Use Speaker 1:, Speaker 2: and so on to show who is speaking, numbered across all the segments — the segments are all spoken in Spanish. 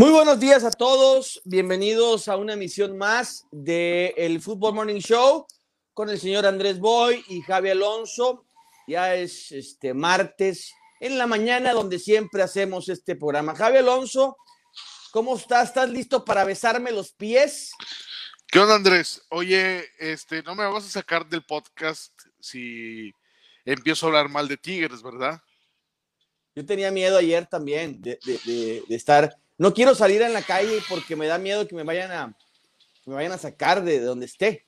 Speaker 1: Muy buenos días a todos, bienvenidos a una emisión más de el Football Morning Show con el señor Andrés Boy y Javi Alonso. Ya es este martes en la mañana donde siempre hacemos este programa. Javi Alonso, ¿cómo estás? ¿Estás listo para besarme los pies?
Speaker 2: ¿Qué onda, Andrés? Oye, este, no me vas a sacar del podcast si empiezo a hablar mal de Tigres, ¿verdad?
Speaker 1: Yo tenía miedo ayer también de, de, de estar no quiero salir en la calle porque me da miedo que me vayan a, me vayan a sacar de donde esté.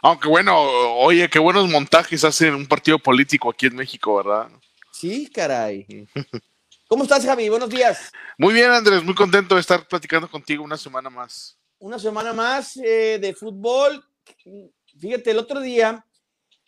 Speaker 2: Aunque bueno, oye, qué buenos montajes hacen un partido político aquí en México, ¿verdad?
Speaker 1: Sí, caray. ¿Cómo estás, Javi? Buenos días.
Speaker 2: Muy bien, Andrés, muy contento de estar platicando contigo una semana más.
Speaker 1: Una semana más eh, de fútbol. Fíjate, el otro día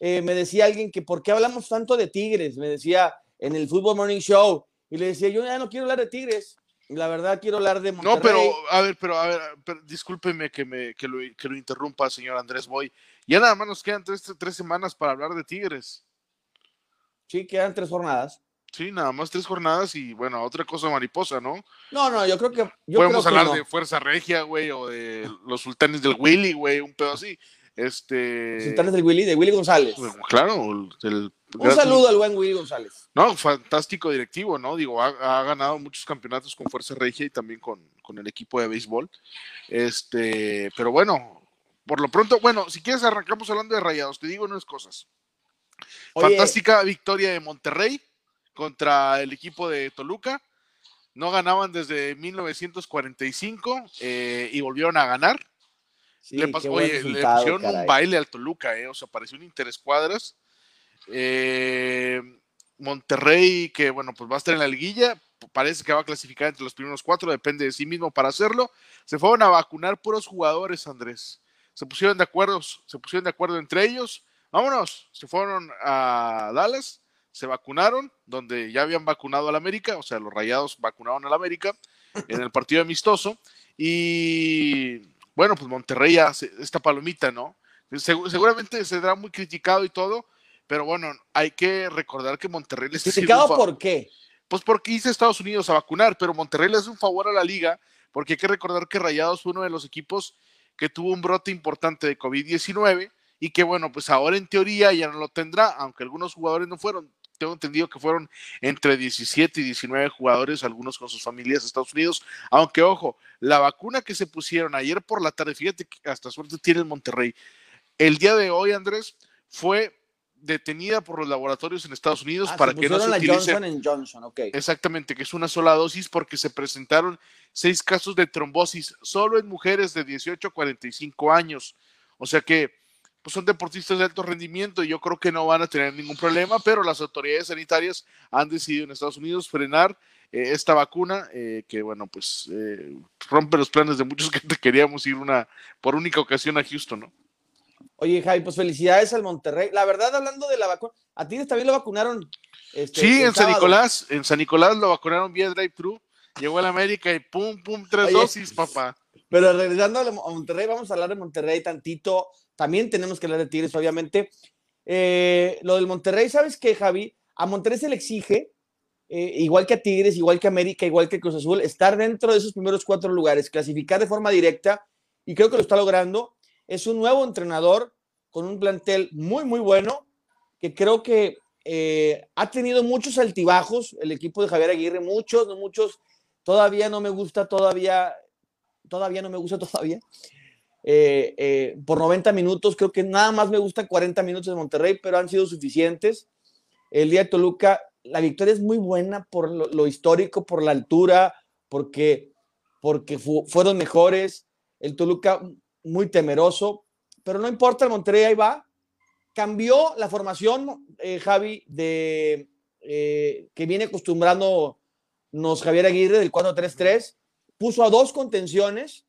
Speaker 1: eh, me decía alguien que por qué hablamos tanto de Tigres, me decía en el Fútbol Morning Show, y le decía, yo ya no quiero hablar de Tigres, la verdad quiero hablar de Monterrey.
Speaker 2: No, pero a ver, pero a ver, discúlpeme que, me, que, lo, que lo interrumpa, señor Andrés Boy. Ya nada más nos quedan tres, tres semanas para hablar de Tigres.
Speaker 1: Sí, quedan tres jornadas.
Speaker 2: Sí, nada más tres jornadas y bueno, otra cosa mariposa, ¿no?
Speaker 1: No, no, yo creo que.
Speaker 2: Podemos hablar de Fuerza Regia, güey, o de los sultanes del Willy, güey, un pedo así. Este.
Speaker 1: Sultanes del Willy, de Willy González.
Speaker 2: claro, el,
Speaker 1: un saludo al buen Willy González.
Speaker 2: No, fantástico directivo, ¿no? Digo, ha, ganado muchos campeonatos con Fuerza Regia y también con, con, el equipo de béisbol. Este, pero bueno, por lo pronto, bueno, si quieres arrancamos hablando de Rayados, te digo unas cosas. Fantástica victoria de Monterrey contra el equipo de Toluca. No ganaban desde 1945 eh, y volvieron a ganar le, pasó, oye, le pusieron un baile al Toluca, eh, o sea, pareció un interescuadras. Eh, Monterrey, que bueno, pues va a estar en la liguilla, parece que va a clasificar entre los primeros cuatro, depende de sí mismo para hacerlo. Se fueron a vacunar puros jugadores, Andrés. Se pusieron de acuerdo, se pusieron de acuerdo entre ellos. Vámonos, se fueron a Dallas, se vacunaron, donde ya habían vacunado al América, o sea, los rayados vacunaron al América en el partido amistoso. Y bueno, pues Monterrey ya, esta palomita, ¿no? seguramente se será muy criticado y todo, pero bueno, hay que recordar que Monterrey
Speaker 1: les ¿Criticado por qué?
Speaker 2: Pues porque hice Estados Unidos a vacunar, pero Monterrey le hace un favor a la liga, porque hay que recordar que Rayados fue uno de los equipos que tuvo un brote importante de COVID-19 y que bueno, pues ahora en teoría ya no lo tendrá, aunque algunos jugadores no fueron tengo entendido que fueron entre 17 y 19 jugadores, algunos con sus familias de Estados Unidos. Aunque, ojo, la vacuna que se pusieron ayer por la tarde, fíjate que hasta suerte tiene el Monterrey. El día de hoy, Andrés, fue detenida por los laboratorios en Estados Unidos
Speaker 1: ah,
Speaker 2: para que no se
Speaker 1: la
Speaker 2: utilice.
Speaker 1: Johnson Johnson, okay.
Speaker 2: Exactamente, que es una sola dosis porque se presentaron seis casos de trombosis solo en mujeres de 18 a 45 años. O sea que pues son deportistas de alto rendimiento y yo creo que no van a tener ningún problema, pero las autoridades sanitarias han decidido en Estados Unidos frenar eh, esta vacuna, eh, que bueno, pues eh, rompe los planes de muchos que queríamos ir una por única ocasión a Houston, ¿no?
Speaker 1: Oye, Javi, pues felicidades al Monterrey. La verdad, hablando de la vacuna, a ti también lo vacunaron.
Speaker 2: Este, sí, en San Nicolás, en San Nicolás lo vacunaron vía drive-thru, llegó a la América y pum, pum, tres dosis, papá.
Speaker 1: Pero regresando a Monterrey, vamos a hablar de Monterrey tantito. También tenemos que hablar de Tigres, obviamente. Eh, lo del Monterrey, ¿sabes qué, Javi? A Monterrey se le exige, eh, igual que a Tigres, igual que a América, igual que Cruz Azul, estar dentro de esos primeros cuatro lugares, clasificar de forma directa, y creo que lo está logrando. Es un nuevo entrenador con un plantel muy, muy bueno, que creo que eh, ha tenido muchos altibajos, el equipo de Javier Aguirre, muchos, muchos, todavía no me gusta, todavía, todavía no me gusta todavía. Eh, eh, por 90 minutos. Creo que nada más me gustan 40 minutos de Monterrey, pero han sido suficientes. El día de Toluca, la victoria es muy buena por lo, histórico, por la altura, porque, porque fueron mejores. El Toluca muy temeroso, pero no importa, el Monterrey ahí va. Cambió la formación, eh, Javi, de que viene acostumbrándonos Javier Aguirre del 4-3-3. Puso a dos contenciones,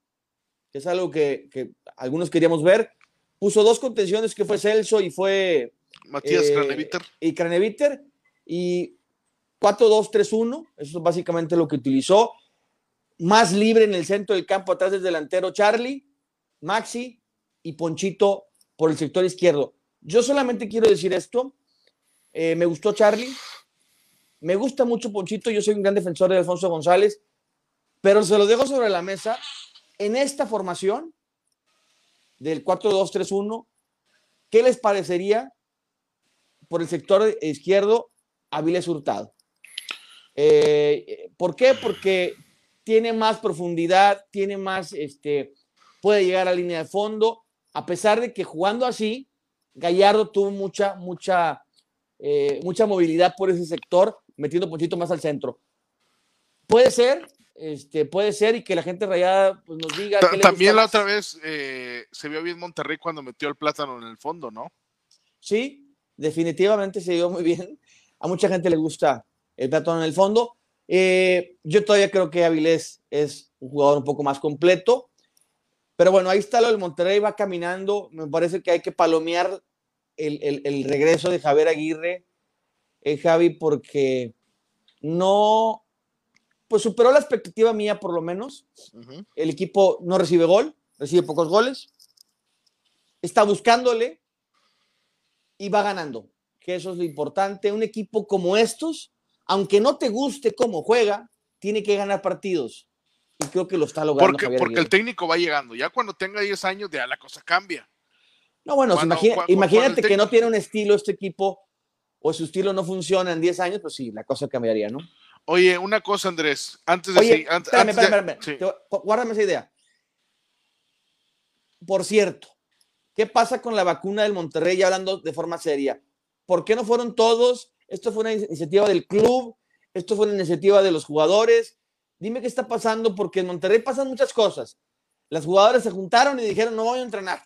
Speaker 1: que es algo que, algunos queríamos ver. Puso dos contenciones que fue Celso y fue
Speaker 2: Matías eh,
Speaker 1: Y Craneviter. Y 4-2-3-1, eso es básicamente lo que utilizó. Más libre en el centro del campo, atrás del delantero Charlie, Maxi y Ponchito por el sector izquierdo. Yo solamente quiero decir esto. Eh, me gustó Charlie. Me gusta mucho Ponchito. Yo soy un gran defensor de Alfonso González Pero se lo dejo sobre la mesa. En esta formación del 4-2-3-1, ¿qué les parecería por el sector izquierdo Avilés Hurtado? Eh, ¿Por qué? Porque tiene más profundidad, tiene más, este, puede llegar a línea de fondo, a pesar de que jugando así, Gallardo tuvo mucha, mucha, eh, mucha movilidad por ese sector, metiendo un poquito más al centro. Puede ser, este, puede ser y que la gente rayada pues, nos diga.
Speaker 2: También la otra vez eh, se vio bien Monterrey cuando metió el plátano en el fondo, ¿no?
Speaker 1: Sí, definitivamente se vio muy bien. A mucha gente le gusta el plátano en el fondo. Eh, yo todavía creo que Avilés es un jugador un poco más completo. Pero bueno, ahí está lo del Monterrey, va caminando. Me parece que hay que palomear el, regreso de Javier Aguirre, eh, Javi, porque no, pues superó la expectativa mía por lo menos. El equipo no recibe gol, recibe pocos goles. Está buscándole y va ganando, que eso es lo importante. Un equipo como estos, aunque no te guste cómo juega, tiene que ganar partidos. Y creo que lo está logrando.
Speaker 2: Porque, porque el técnico va llegando. Ya cuando tenga 10 años, ya la cosa cambia.
Speaker 1: No, bueno, imagínate que no tiene un estilo este equipo o su estilo no funciona en 10 años, pues sí, la cosa cambiaría, ¿no?
Speaker 2: Oye, una cosa, Andrés, antes de... Oye,
Speaker 1: espérame, espérame, espérame. Guárdame esa idea. Por cierto, ¿qué pasa con la vacuna del Monterrey? Ya hablando de forma seria. ¿Por qué no fueron todos? Esto fue una iniciativa del club, esto fue una iniciativa de los jugadores. Dime qué está pasando, porque en Monterrey pasan muchas cosas. Las jugadoras se juntaron y dijeron, no voy a entrenar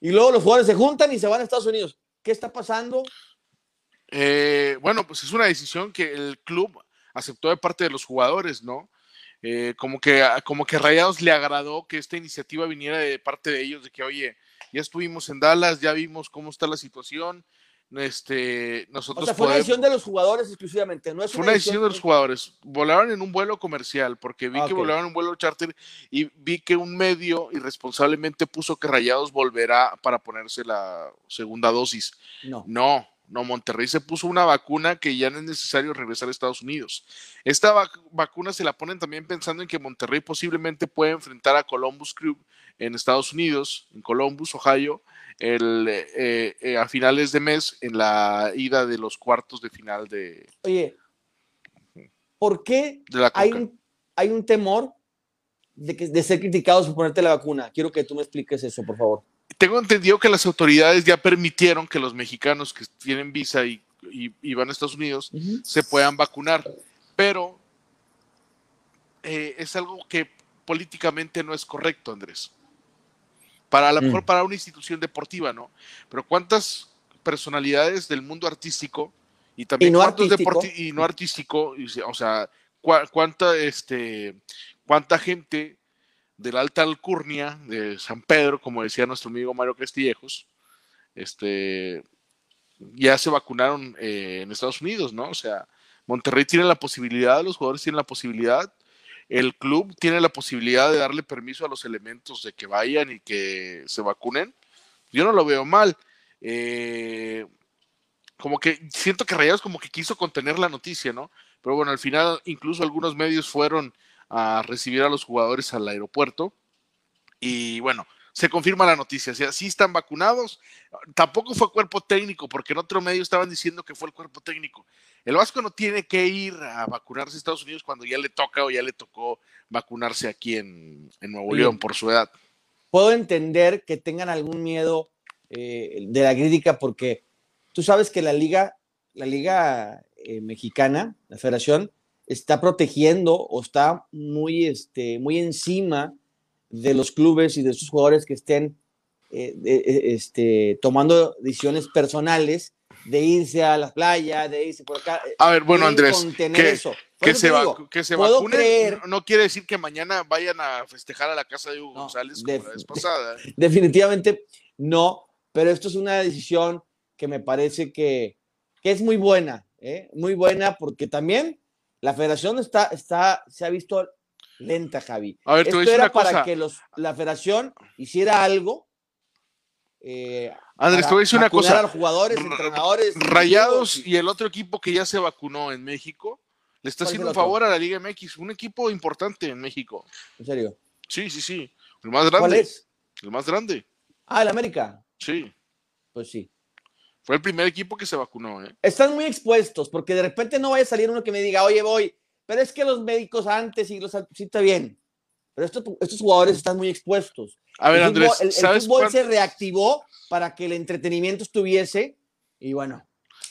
Speaker 1: y luego los jugadores se juntan y se van a Estados Unidos. ¿Qué está pasando?
Speaker 2: Eh, bueno, pues es una decisión que el club aceptó de parte de los jugadores, ¿no? Eh, como, que, como que Rayados le agradó que esta iniciativa viniera de parte de ellos, de que, oye, ya estuvimos en Dallas, ya vimos cómo está la situación, este, nosotros. O sea,
Speaker 1: fue una decisión de los jugadores exclusivamente, no es
Speaker 2: Fue una decisión de los jugadores. Volaron en un vuelo comercial, porque vi que volaron en un vuelo charter y vi que un medio irresponsablemente puso que Rayados volverá para ponerse la segunda dosis. No. No, no, Monterrey se puso una vacuna que ya no es necesario regresar a Estados Unidos. Esta vacuna se la ponen también pensando en que Monterrey posiblemente puede enfrentar a Columbus Crew en Estados Unidos, en Columbus, Ohio, el, eh, eh, a finales de mes en la ida de los cuartos de final de.
Speaker 1: Oye, ¿por qué hay, un, hay un temor de, que, de ser criticados por ponerte la vacuna? Quiero que tú me expliques eso, por favor.
Speaker 2: Tengo entendido que las autoridades ya permitieron que los mexicanos que tienen visa y, van a Estados Unidos se puedan vacunar, pero eh, es algo que políticamente no es correcto, Andrés para a lo mejor mm. para una institución deportiva, ¿no? Pero cuántas personalidades del mundo artístico y también
Speaker 1: no
Speaker 2: cuántos
Speaker 1: artístico?
Speaker 2: y no artístico, o sea, cuánta este cuánta gente de la alta alcurnia de San Pedro, como decía nuestro amigo Mario Castillejos, este ya se vacunaron eh, en Estados Unidos, ¿no? O sea, Monterrey tiene la posibilidad, los jugadores tienen la posibilidad el club tiene la posibilidad de darle permiso a los elementos de que vayan y que se vacunen. Yo no lo veo mal. Eh, como que siento que Rayados como que quiso contener la noticia, ¿no? Pero bueno, al final incluso algunos medios fueron a recibir a los jugadores al aeropuerto y bueno, se confirma la noticia, o sea, sí están vacunados, tampoco fue cuerpo técnico, porque en otro medio estaban diciendo que fue el cuerpo técnico. El Vasco no tiene que ir a vacunarse a Estados Unidos cuando ya le toca o ya le tocó vacunarse aquí en, Nuevo León por su edad.
Speaker 1: Puedo entender que tengan algún miedo eh, de la crítica porque tú sabes que la liga, la liga eh, mexicana, la federación, está protegiendo o está muy, este, muy encima de los clubes y de sus jugadores que estén eh, este, tomando decisiones personales de irse a la playa, de irse por acá.
Speaker 2: A ver, bueno, Andrés, que, que, se, que se vacunen no quiere decir que mañana vayan a festejar a la casa de Hugo González como la vez pasada.
Speaker 1: Definitivamente no, pero esto es una decisión que me parece que, que es muy buena, ¿eh? muy buena porque también la federación está, está, se ha visto lenta, Javi. A ver, Esto era para que los, la federación hiciera algo.
Speaker 2: Eh, Andrés, te voy a decir una cosa.
Speaker 1: A jugadores, entrenadores.
Speaker 2: Rayados y el otro equipo que ya se vacunó en México Le está
Speaker 1: ¿Cuál es
Speaker 2: haciendo un favor a la Liga MX, un equipo importante en México.
Speaker 1: En serio.
Speaker 2: Sí, sí, sí. El más grande.
Speaker 1: ¿Cuál es?
Speaker 2: El más grande.
Speaker 1: Ah, el América.
Speaker 2: Sí.
Speaker 1: Pues sí.
Speaker 2: Fue el primer equipo que se vacunó, ¿eh?
Speaker 1: Están muy expuestos porque de repente no vaya a salir uno que me diga, oye, voy, pero es que los médicos antes y los sí está bien. Pero estos, estos jugadores están muy expuestos.
Speaker 2: A ver,
Speaker 1: el
Speaker 2: Andrés,
Speaker 1: fútbol, el- el
Speaker 2: ¿sabes,
Speaker 1: fútbol se reactivó para que el entretenimiento estuviese y bueno.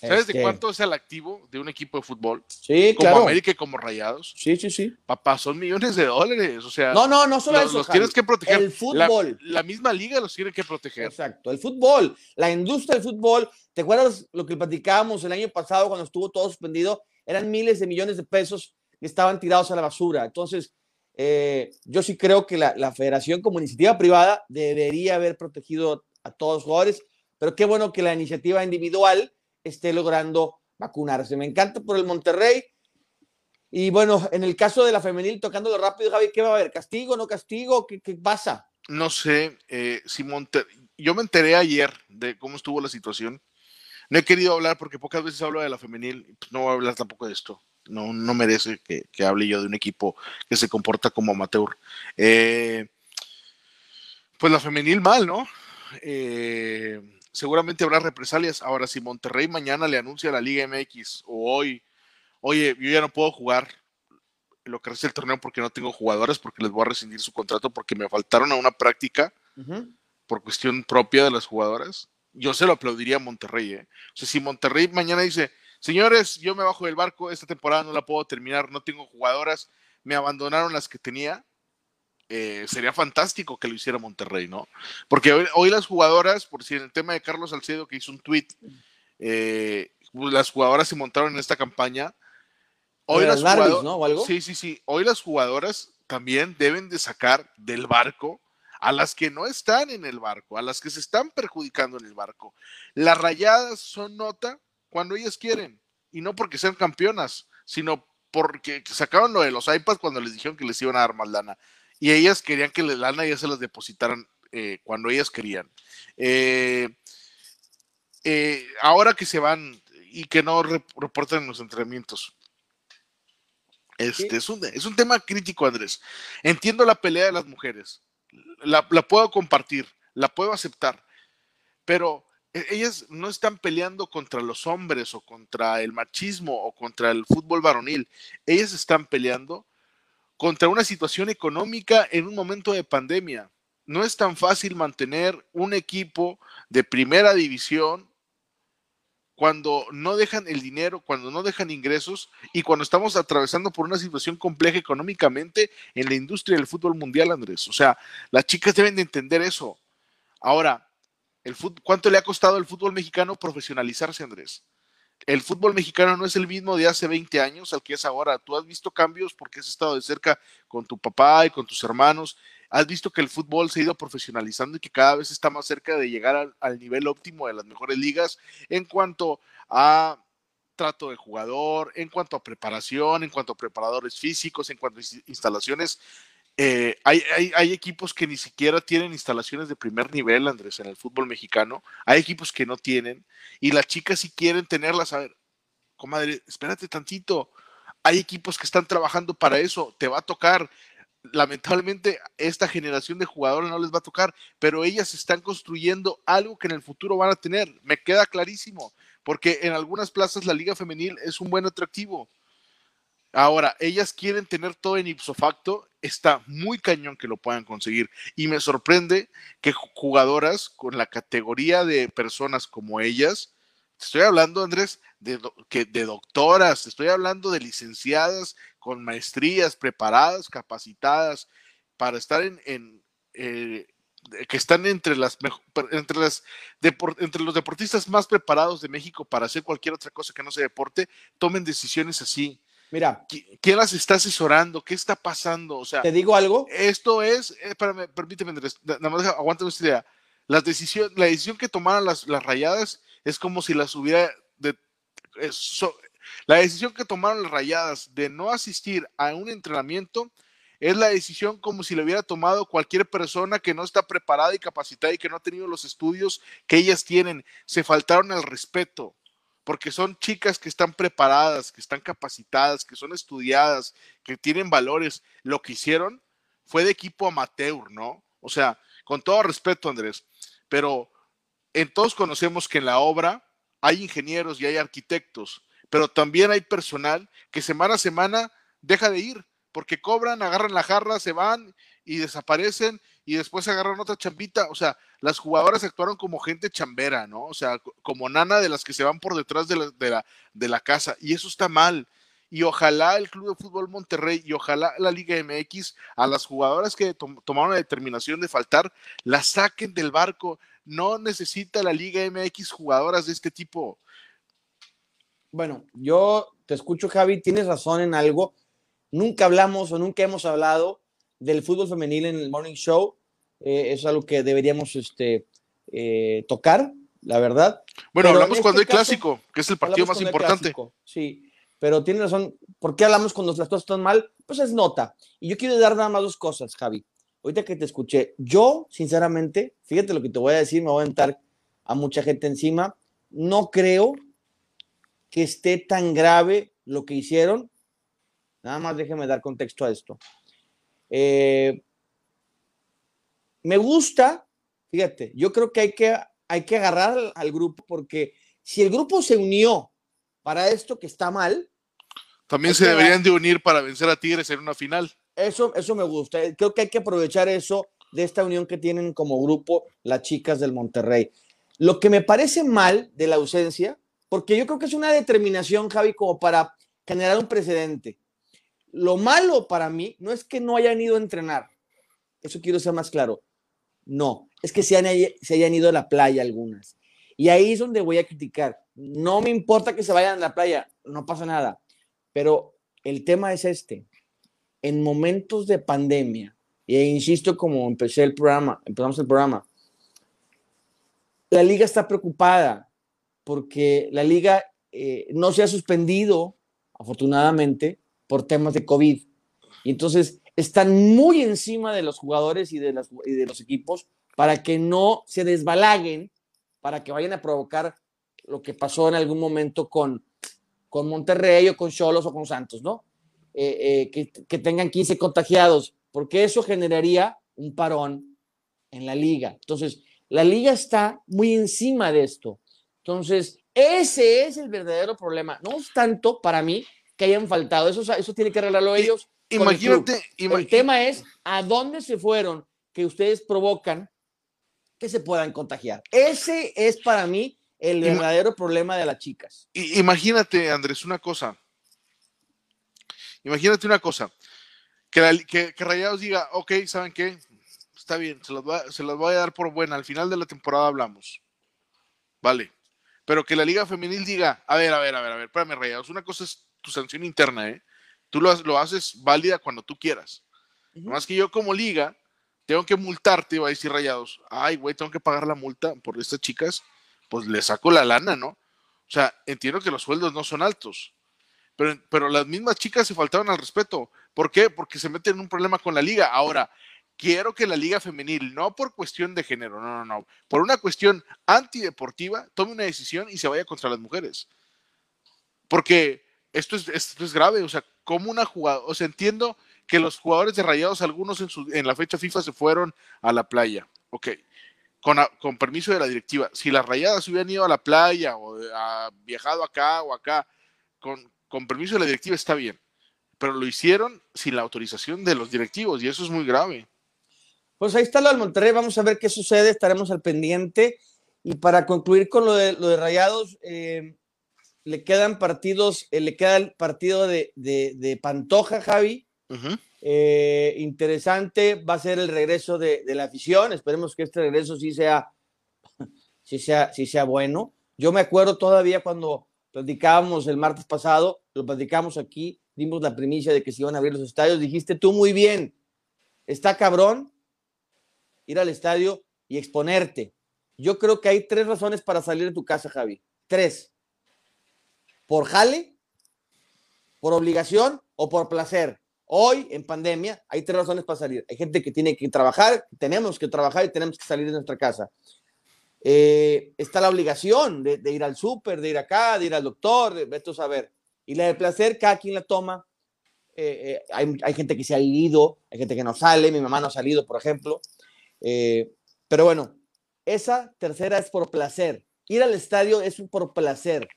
Speaker 2: ¿Sabes de
Speaker 1: este,
Speaker 2: cuánto es el activo de un equipo de fútbol?
Speaker 1: Sí,
Speaker 2: Como
Speaker 1: claro.
Speaker 2: América y como Rayados.
Speaker 1: Sí, sí, sí.
Speaker 2: Papá, son millones de dólares. O sea,
Speaker 1: No, no, no solo
Speaker 2: los,
Speaker 1: eso.
Speaker 2: los
Speaker 1: Javi.
Speaker 2: tienes que proteger.
Speaker 1: El fútbol.
Speaker 2: La, la misma liga los tiene que proteger.
Speaker 1: Exacto, el fútbol, la industria del fútbol. ¿Te acuerdas lo que platicábamos el año pasado cuando estuvo todo suspendido? Eran miles de millones de pesos que estaban tirados a la basura. Entonces, eh, yo sí creo que la, la federación como iniciativa privada debería haber protegido a todos los jugadores, pero qué bueno que la iniciativa individual esté logrando vacunarse. Me encanta por el Monterrey. Y bueno, en el caso de la femenil, tocándolo rápido, Javi, ¿qué va a haber? ¿Castigo, no castigo? ¿Qué, qué pasa?
Speaker 2: No sé eh, si Monter... Yo me enteré ayer de cómo estuvo la situación. No he querido hablar porque pocas veces hablo de la femenil. pues, no voy a hablar tampoco de esto. No, no merece que, que hable yo de un equipo que se comporta como amateur. Eh, pues la femenil mal, ¿no? Eh, seguramente habrá represalias. Ahora, si Monterrey mañana le anuncia a la Liga MX o hoy, oye, yo ya no puedo jugar lo que resta del torneo porque no tengo jugadores, porque les voy a rescindir su contrato, porque me faltaron a una práctica por cuestión propia de las jugadoras, yo se lo aplaudiría a Monterrey. ¿eh? O sea, si Monterrey mañana dice, señores, yo me bajo del barco, esta temporada no la puedo terminar, no tengo jugadoras, me abandonaron las que tenía, eh, sería fantástico que lo hiciera Monterrey, ¿no? Porque hoy, hoy las jugadoras, por si en el tema de Carlos Salcedo que hizo un tweet, eh, las jugadoras se montaron en esta campaña. Hoy las
Speaker 1: las Barbies,
Speaker 2: jugado-
Speaker 1: ¿no? ¿O algo?
Speaker 2: Sí, sí, sí. Hoy las jugadoras también deben de sacar del barco a las que no están en el barco, a las que se están perjudicando en el barco. Las rayadas son nota cuando ellas quieren, y no porque sean campeonas, sino porque sacaron lo de los iPads cuando les dijeron que les iban a dar más lana. Y ellas querían que la lana ya se las depositaran eh, cuando ellas querían. Eh, eh, ahora que se van y que no rep- reportan los entrenamientos. Este, es, un, es un tema crítico, Andrés. Entiendo la pelea de las mujeres. La, la puedo compartir, la puedo aceptar. Pero e- ellas no están peleando contra los hombres o contra el machismo o contra el fútbol varonil. Ellas están peleando contra una situación económica en un momento de pandemia. No es tan fácil mantener un equipo de primera división cuando no dejan el dinero, cuando no dejan ingresos y cuando estamos atravesando por una situación compleja económicamente en la industria del fútbol mundial, Andrés. O sea, las chicas deben de entender eso. Ahora, el fut- ¿cuánto le ha costado al fútbol mexicano profesionalizarse, Andrés? El fútbol mexicano no es el mismo de hace 20 años al que es ahora. Tú has visto cambios porque has estado de cerca con tu papá y con tus hermanos. Has visto que el fútbol se ha ido profesionalizando y que cada vez está más cerca de llegar al, nivel óptimo de las mejores ligas en cuanto a trato de jugador, en cuanto a preparación, en cuanto a preparadores físicos, en cuanto a ins- instalaciones. Eh, hay, hay, hay equipos que ni siquiera tienen instalaciones de primer nivel, Andrés, en el fútbol mexicano. Hay equipos que no tienen y las chicas si quieren tenerlas. A ver, comadre, espérate tantito. Hay equipos que están trabajando para eso. Te va a tocar. Lamentablemente, esta generación de jugadores no les va a tocar, pero ellas están construyendo algo que en el futuro van a tener. Me queda clarísimo, porque en algunas plazas la liga femenil es un buen atractivo. Ahora, ellas quieren tener todo en ipso facto, está muy cañón que lo puedan conseguir. Y me sorprende que ju- jugadoras con la categoría de personas como ellas, te estoy hablando, Andrés, de, que, de doctoras, te estoy hablando de licenciadas con maestrías, preparadas, capacitadas, para estar en, eh, que están entre las entre las entre los deportistas más preparados de México para hacer cualquier otra cosa que no sea deporte, tomen decisiones así.
Speaker 1: Mira,
Speaker 2: ¿Qui- ¿Quién las está asesorando? ¿Qué está pasando? O sea,
Speaker 1: te digo algo.
Speaker 2: esto es, eh, espérame, permíteme, nada más aguántame esta idea. Las decisión, la decisión que tomaron las, las rayadas es como si las hubiera de, eso- la decisión que tomaron las rayadas de no asistir a un entrenamiento es la decisión como si la hubiera tomado cualquier persona que no está preparada y capacitada y que no ha tenido los estudios que ellas tienen. Se faltaron al respeto. Porque son chicas que están preparadas, que están capacitadas, que son estudiadas, que tienen valores. Lo que hicieron fue de equipo amateur, ¿no? O sea, con todo respeto, Andrés, pero en todos conocemos que en la obra hay ingenieros y hay arquitectos, pero también hay personal que semana a semana deja de ir porque cobran, agarran la jarra, se van y desaparecen y después agarran otra chambita. O sea, las jugadoras actuaron como gente chambera, ¿no? O sea, como nana de las que se van por detrás de la, de la, de la casa. Y eso está mal. Y ojalá el Club de Fútbol Monterrey y ojalá la Liga MX a las jugadoras que tomaron la determinación de faltar, las saquen del barco. No necesita la Liga MX jugadoras de este tipo.
Speaker 1: Bueno, yo te escucho, Javi, tienes razón en algo. Nunca hablamos o nunca hemos hablado del fútbol femenil en el Morning Show. Eh, es algo que deberíamos este, eh, tocar, la verdad.
Speaker 2: Bueno, hablamos este cuando hay clásico, que es el partido más importante.
Speaker 1: sí, pero tienes razón. ¿Por qué hablamos cuando las cosas están mal? Pues es nota. Y yo quiero dar nada más dos cosas, Javi. Ahorita que te escuché, yo, sinceramente, fíjate lo que te voy a decir, me voy a entrar a mucha gente encima. No creo que esté tan grave lo que hicieron. Nada más déjeme dar contexto a esto. Eh, me gusta, fíjate, yo creo que hay que, hay que agarrar al, grupo porque si el grupo se unió para esto que está mal.
Speaker 2: También se deberían de unir para vencer a Tigres en una final.
Speaker 1: Eso, eso me gusta. Creo que hay que aprovechar eso de esta unión que tienen como grupo las chicas del Monterrey. Lo que me parece mal de la ausencia, porque yo creo que es una determinación, Javi, como para generar un precedente. Lo malo para mí no es que no hayan ido a entrenar. Eso quiero ser más claro. No, es que se, se hayan ido a la playa algunas. Y ahí es donde voy a criticar. No me importa que se vayan a la playa, no pasa nada. Pero el tema es este. En momentos de pandemia, e insisto como empecé el programa, empezamos el programa, la liga está preocupada porque la liga eh, no se ha suspendido, afortunadamente, por temas de COVID. Y entonces están muy encima de los jugadores y de, los equipos para que no se desbalaguen, para que vayan a provocar lo que pasó en algún momento con, con Monterrey o con Cholos o con Santos, ¿no? Eh, eh, que, que, tengan 15 contagiados, porque eso generaría un parón en la liga. Entonces, la liga está muy encima de esto. Entonces, ese es el verdadero problema. No es tanto para mí que hayan faltado. Eso, eso tiene que arreglarlo ellos.
Speaker 2: Imagínate,
Speaker 1: el, tema es a dónde se fueron que ustedes provocan que se puedan contagiar. Ese es para mí el verdadero problema de las chicas.
Speaker 2: Imagínate, Andrés, una cosa. Imagínate una cosa. Que, que, Rayados diga, ok, ¿saben qué? Está bien, se los, se los voy a dar por buena. Al final de la temporada hablamos. Vale. Pero que la Liga Femenil diga, a ver, a ver, a ver, a ver, espérame, Rayados. Una cosa es tu sanción interna, ¿eh? Tú lo, lo haces válida cuando tú quieras. Más que yo como liga, tengo que multarte, va a decir Rayados, ay, güey, tengo que pagar la multa por estas chicas, pues le saco la lana, ¿no? O sea, entiendo que los sueldos no son altos, pero, pero las mismas chicas se faltaban al respeto. ¿Por qué? Porque se meten en un problema con la liga. Ahora, quiero que la liga femenil, no por cuestión de género, no, no, no, por una cuestión antideportiva, tome una decisión y se vaya contra las mujeres. Porque esto es, esto es grave, o sea, como una jugada, o sea, entiendo que los jugadores de Rayados, algunos en, su, en la fecha FIFA se fueron a la playa, ok, con, con permiso de la directiva. Si las Rayadas hubieran ido a la playa o ha viajado acá o acá, con, con permiso de la directiva está bien, pero lo hicieron sin la autorización de los directivos y eso es muy grave.
Speaker 1: Pues ahí está lo del Monterrey, vamos a ver qué sucede, estaremos al pendiente. Y para concluir con lo de, lo de Rayados, eh, le quedan partidos, eh, le queda el partido de, de, Pantoja, Javi. Eh, interesante, va a ser el regreso de, la afición. Esperemos que este regreso sí sea, sí sea, sí sea bueno. Yo me acuerdo todavía cuando platicábamos el martes pasado, lo platicamos aquí, dimos la primicia de que se iban a abrir los estadios. Dijiste tú muy bien, está cabrón ir al estadio y exponerte. Yo creo que hay tres razones para salir de tu casa, Javi. Tres por jale, por obligación o por placer. Hoy, en pandemia, hay tres razones para salir. Hay gente que tiene que trabajar, tenemos que trabajar y tenemos que salir de nuestra casa. eh, está la obligación de, ir al súper, de ir acá, de ir al doctor, de, esto saber. Y la de placer, cada quien la toma. Eh, hay, hay, gente que se ha ido, hay gente que no sale, mi mamá no ha salido, por ejemplo. pero bueno, esa tercera es por placer. Ir al estadio es por placer.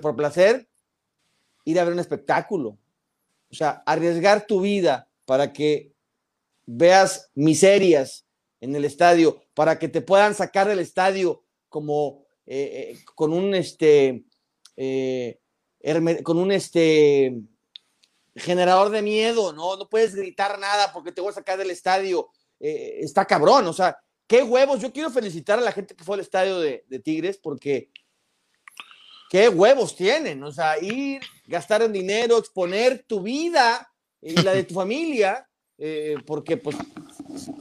Speaker 1: Por placer, ir a ver un espectáculo. O sea, arriesgar tu vida para que veas miserias en el estadio, para que te puedan sacar del estadio como eh, eh, con un este eh, con un este generador de miedo, ¿no? No puedes gritar nada porque te voy a sacar del estadio. está cabrón, o sea, qué huevos. Yo quiero felicitar a la gente que fue al estadio de, Tigres porque qué huevos tienen. O sea, ir, gastar en dinero, exponer tu vida y la de tu familia, eh, porque pues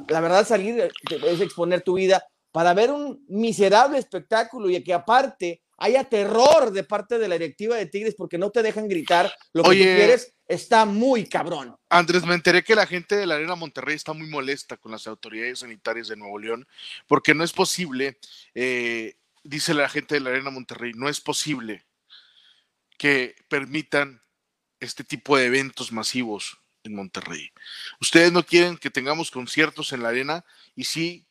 Speaker 1: la verdad salir es exponer tu vida para ver un miserable espectáculo y que aparte haya terror de parte de la directiva de Tigres porque no te dejan gritar lo que tú quieres, está muy cabrón.
Speaker 2: Andrés, me enteré que la gente de la Arena Monterrey está muy molesta con las autoridades sanitarias de Nuevo León porque no es posible, eh, dice la gente de la Arena Monterrey, no es posible que permitan este tipo de eventos masivos en Monterrey. Ustedes no quieren que tengamos conciertos en la arena y sí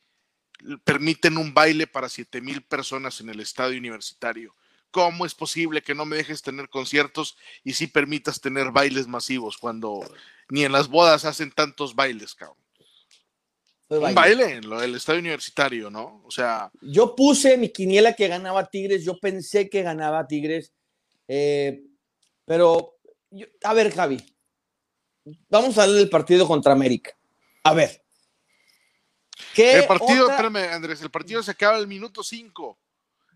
Speaker 2: permiten un baile para siete mil personas en el estadio universitario. ¿Cómo es posible que no me dejes tener conciertos y sí permitas tener bailes masivos cuando ni en las bodas hacen tantos bailes, cabrón? Un baile en lo del estadio universitario, ¿no? O sea.
Speaker 1: Yo puse mi quiniela que ganaba Tigres, yo pensé que ganaba Tigres, eh, pero, a ver, Javi, vamos a hablar del partido contra América. A ver,
Speaker 2: el partido, espérame, Andrés, el partido se acaba el minuto 5.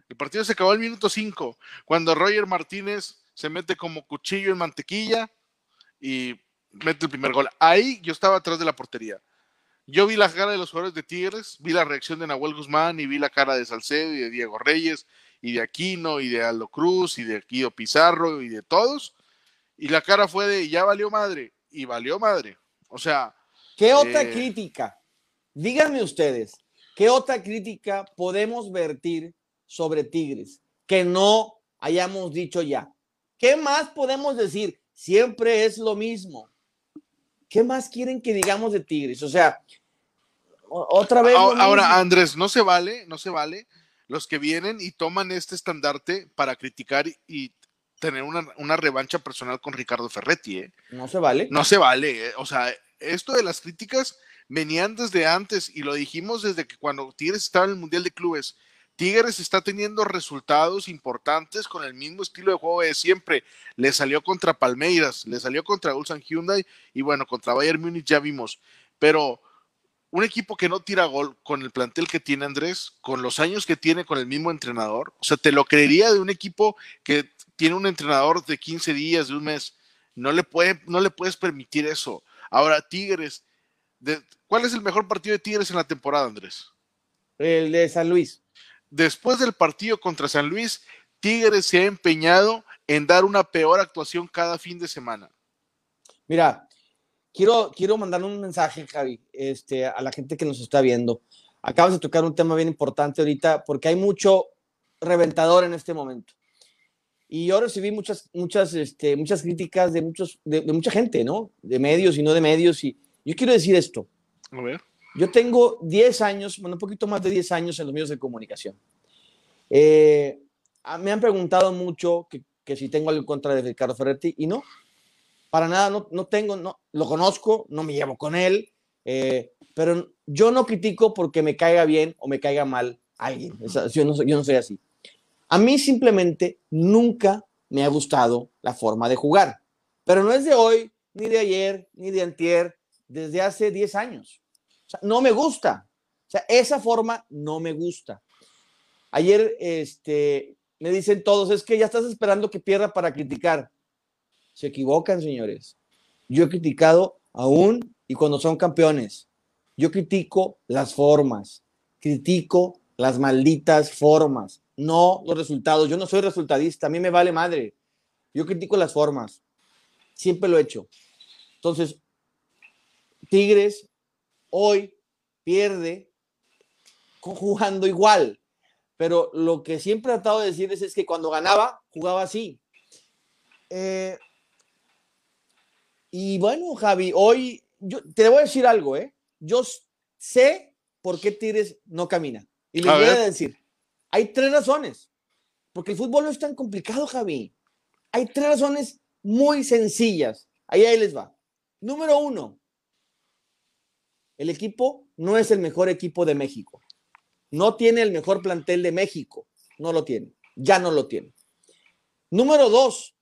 Speaker 2: El partido se acabó el minuto 5, cuando Roger Martínez se mete como cuchillo en mantequilla y mete el primer gol. Ahí yo estaba atrás de la portería. Yo vi la cara de los jugadores de Tigres, vi la reacción de Nahuel Guzmán y vi la cara de Salcedo y de Diego Reyes y de Aquino y de Aldo Cruz y de Guido Pizarro y de todos. Y la cara fue de ya valió madre y valió madre. O sea.
Speaker 1: ¿Qué otra eh, crítica? Díganme ustedes, ¿qué otra crítica podemos vertir sobre Tigres que no hayamos dicho ya? ¿Qué más podemos decir? Siempre es lo mismo. ¿Qué más quieren que digamos de Tigres? O sea, otra vez.
Speaker 2: Ahora, Andrés, no se vale, no se vale los que vienen y toman este estandarte para criticar y tener una, revancha personal con Ricardo Ferretti. ¿eh?
Speaker 1: No se vale.
Speaker 2: No se vale. ¿eh? O sea, esto de las críticas venían desde antes y lo dijimos desde que cuando Tigres estaba en el Mundial de Clubes. Tigres está teniendo resultados importantes con el mismo estilo de juego de siempre. Le salió contra Palmeiras, le salió contra Ulsan Hyundai y bueno, contra Bayern Múnich ya vimos. Pero un equipo que no tira gol con el plantel que tiene Andrés, con los años que tiene con el mismo entrenador, o sea, te lo creería de un equipo que tiene un entrenador de 15 días, de un mes. No le, puede, no le puedes permitir eso. Ahora, Tigres ¿Cuál es el mejor partido de Tigres en la temporada, Andrés?
Speaker 1: El de San Luis.
Speaker 2: Después del partido contra San Luis, Tigres se ha empeñado en dar una peor actuación cada fin de semana.
Speaker 1: Mira, quiero, quiero mandar un mensaje, Javi, este, a la gente que nos está viendo. Acabas de tocar un tema bien importante ahorita porque hay mucho reventador en este momento. Y yo recibí muchas, muchas, este, muchas críticas de, muchos, de, de mucha gente, ¿no? De medios y no de medios. Y, yo quiero decir esto.
Speaker 2: A ver.
Speaker 1: Yo tengo 10 años, bueno, un poquito más de 10 años en los medios de comunicación. Eh, me han preguntado mucho que, que, si tengo algo en contra de Ricardo Ferretti y no, para nada, no, no tengo, no, lo conozco, no me llevo con él, eh, pero yo no critico porque me caiga bien o me caiga mal alguien. yo, no, yo no soy así. A mí simplemente nunca me ha gustado la forma de jugar, pero no es de hoy, ni de ayer, ni de antier, desde hace 10 años. O sea, no me gusta. O sea, esa forma no me gusta. Ayer este, me dicen todos, es que ya estás esperando que pierda para criticar. Se equivocan, señores. Yo he criticado aún y cuando son campeones. Yo critico las formas, critico las malditas formas, no los resultados. Yo no soy resultadista, a mí me vale madre. Yo critico las formas. Siempre lo he hecho. Entonces, Tigres hoy pierde jugando igual. Pero lo que siempre he tratado de decirles es que cuando ganaba, jugaba así. Eh, y bueno, Javi, hoy yo te voy a decir algo, ¿eh? Yo sé por qué Tigres no camina. Y les voy a decir, hay tres razones. Porque el fútbol no es tan complicado, Javi. Hay tres razones muy sencillas. Ahí, ahí les va. Número uno, el equipo no es el mejor equipo de México. No tiene el mejor plantel de México. No lo tiene. Ya no lo tiene. Número dos,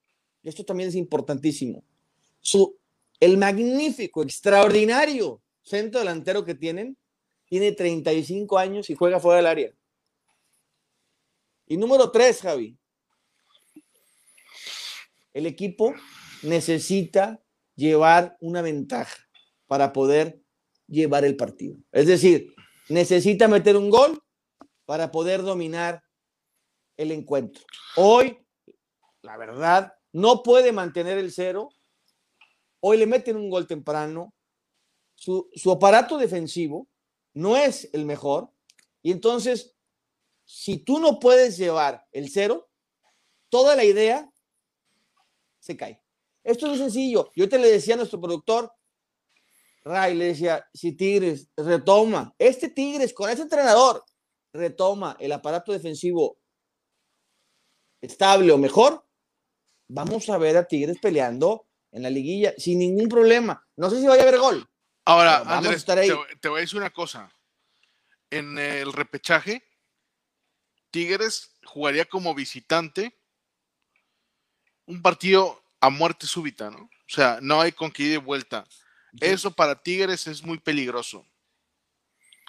Speaker 1: esto también es importantísimo, su, el magnífico, extraordinario centro delantero que tienen, tiene 35 años y juega fuera del área. Y número tres, Javi, el equipo necesita llevar una ventaja para poder llevar el partido. Es decir, necesita meter un gol para poder dominar el encuentro. Hoy, la verdad, no puede mantener el cero. Hoy le meten un gol temprano. Su, su aparato defensivo no es el mejor. Y entonces, si tú no puedes llevar el cero, toda la idea se cae. Esto es sencillo. Yo te le decía a nuestro productor, Ray, le decía, si Tigres retoma, este Tigres con ese entrenador retoma el aparato defensivo estable o mejor, vamos a ver a Tigres peleando en la liguilla sin ningún problema. No sé si vaya a haber gol.
Speaker 2: Ahora, Andrés, te, te voy a decir una cosa. En el repechaje, Tigres jugaría como visitante un partido a muerte súbita, ¿no? O sea, no hay con que ir de vuelta. Eso para Tigres es muy peligroso.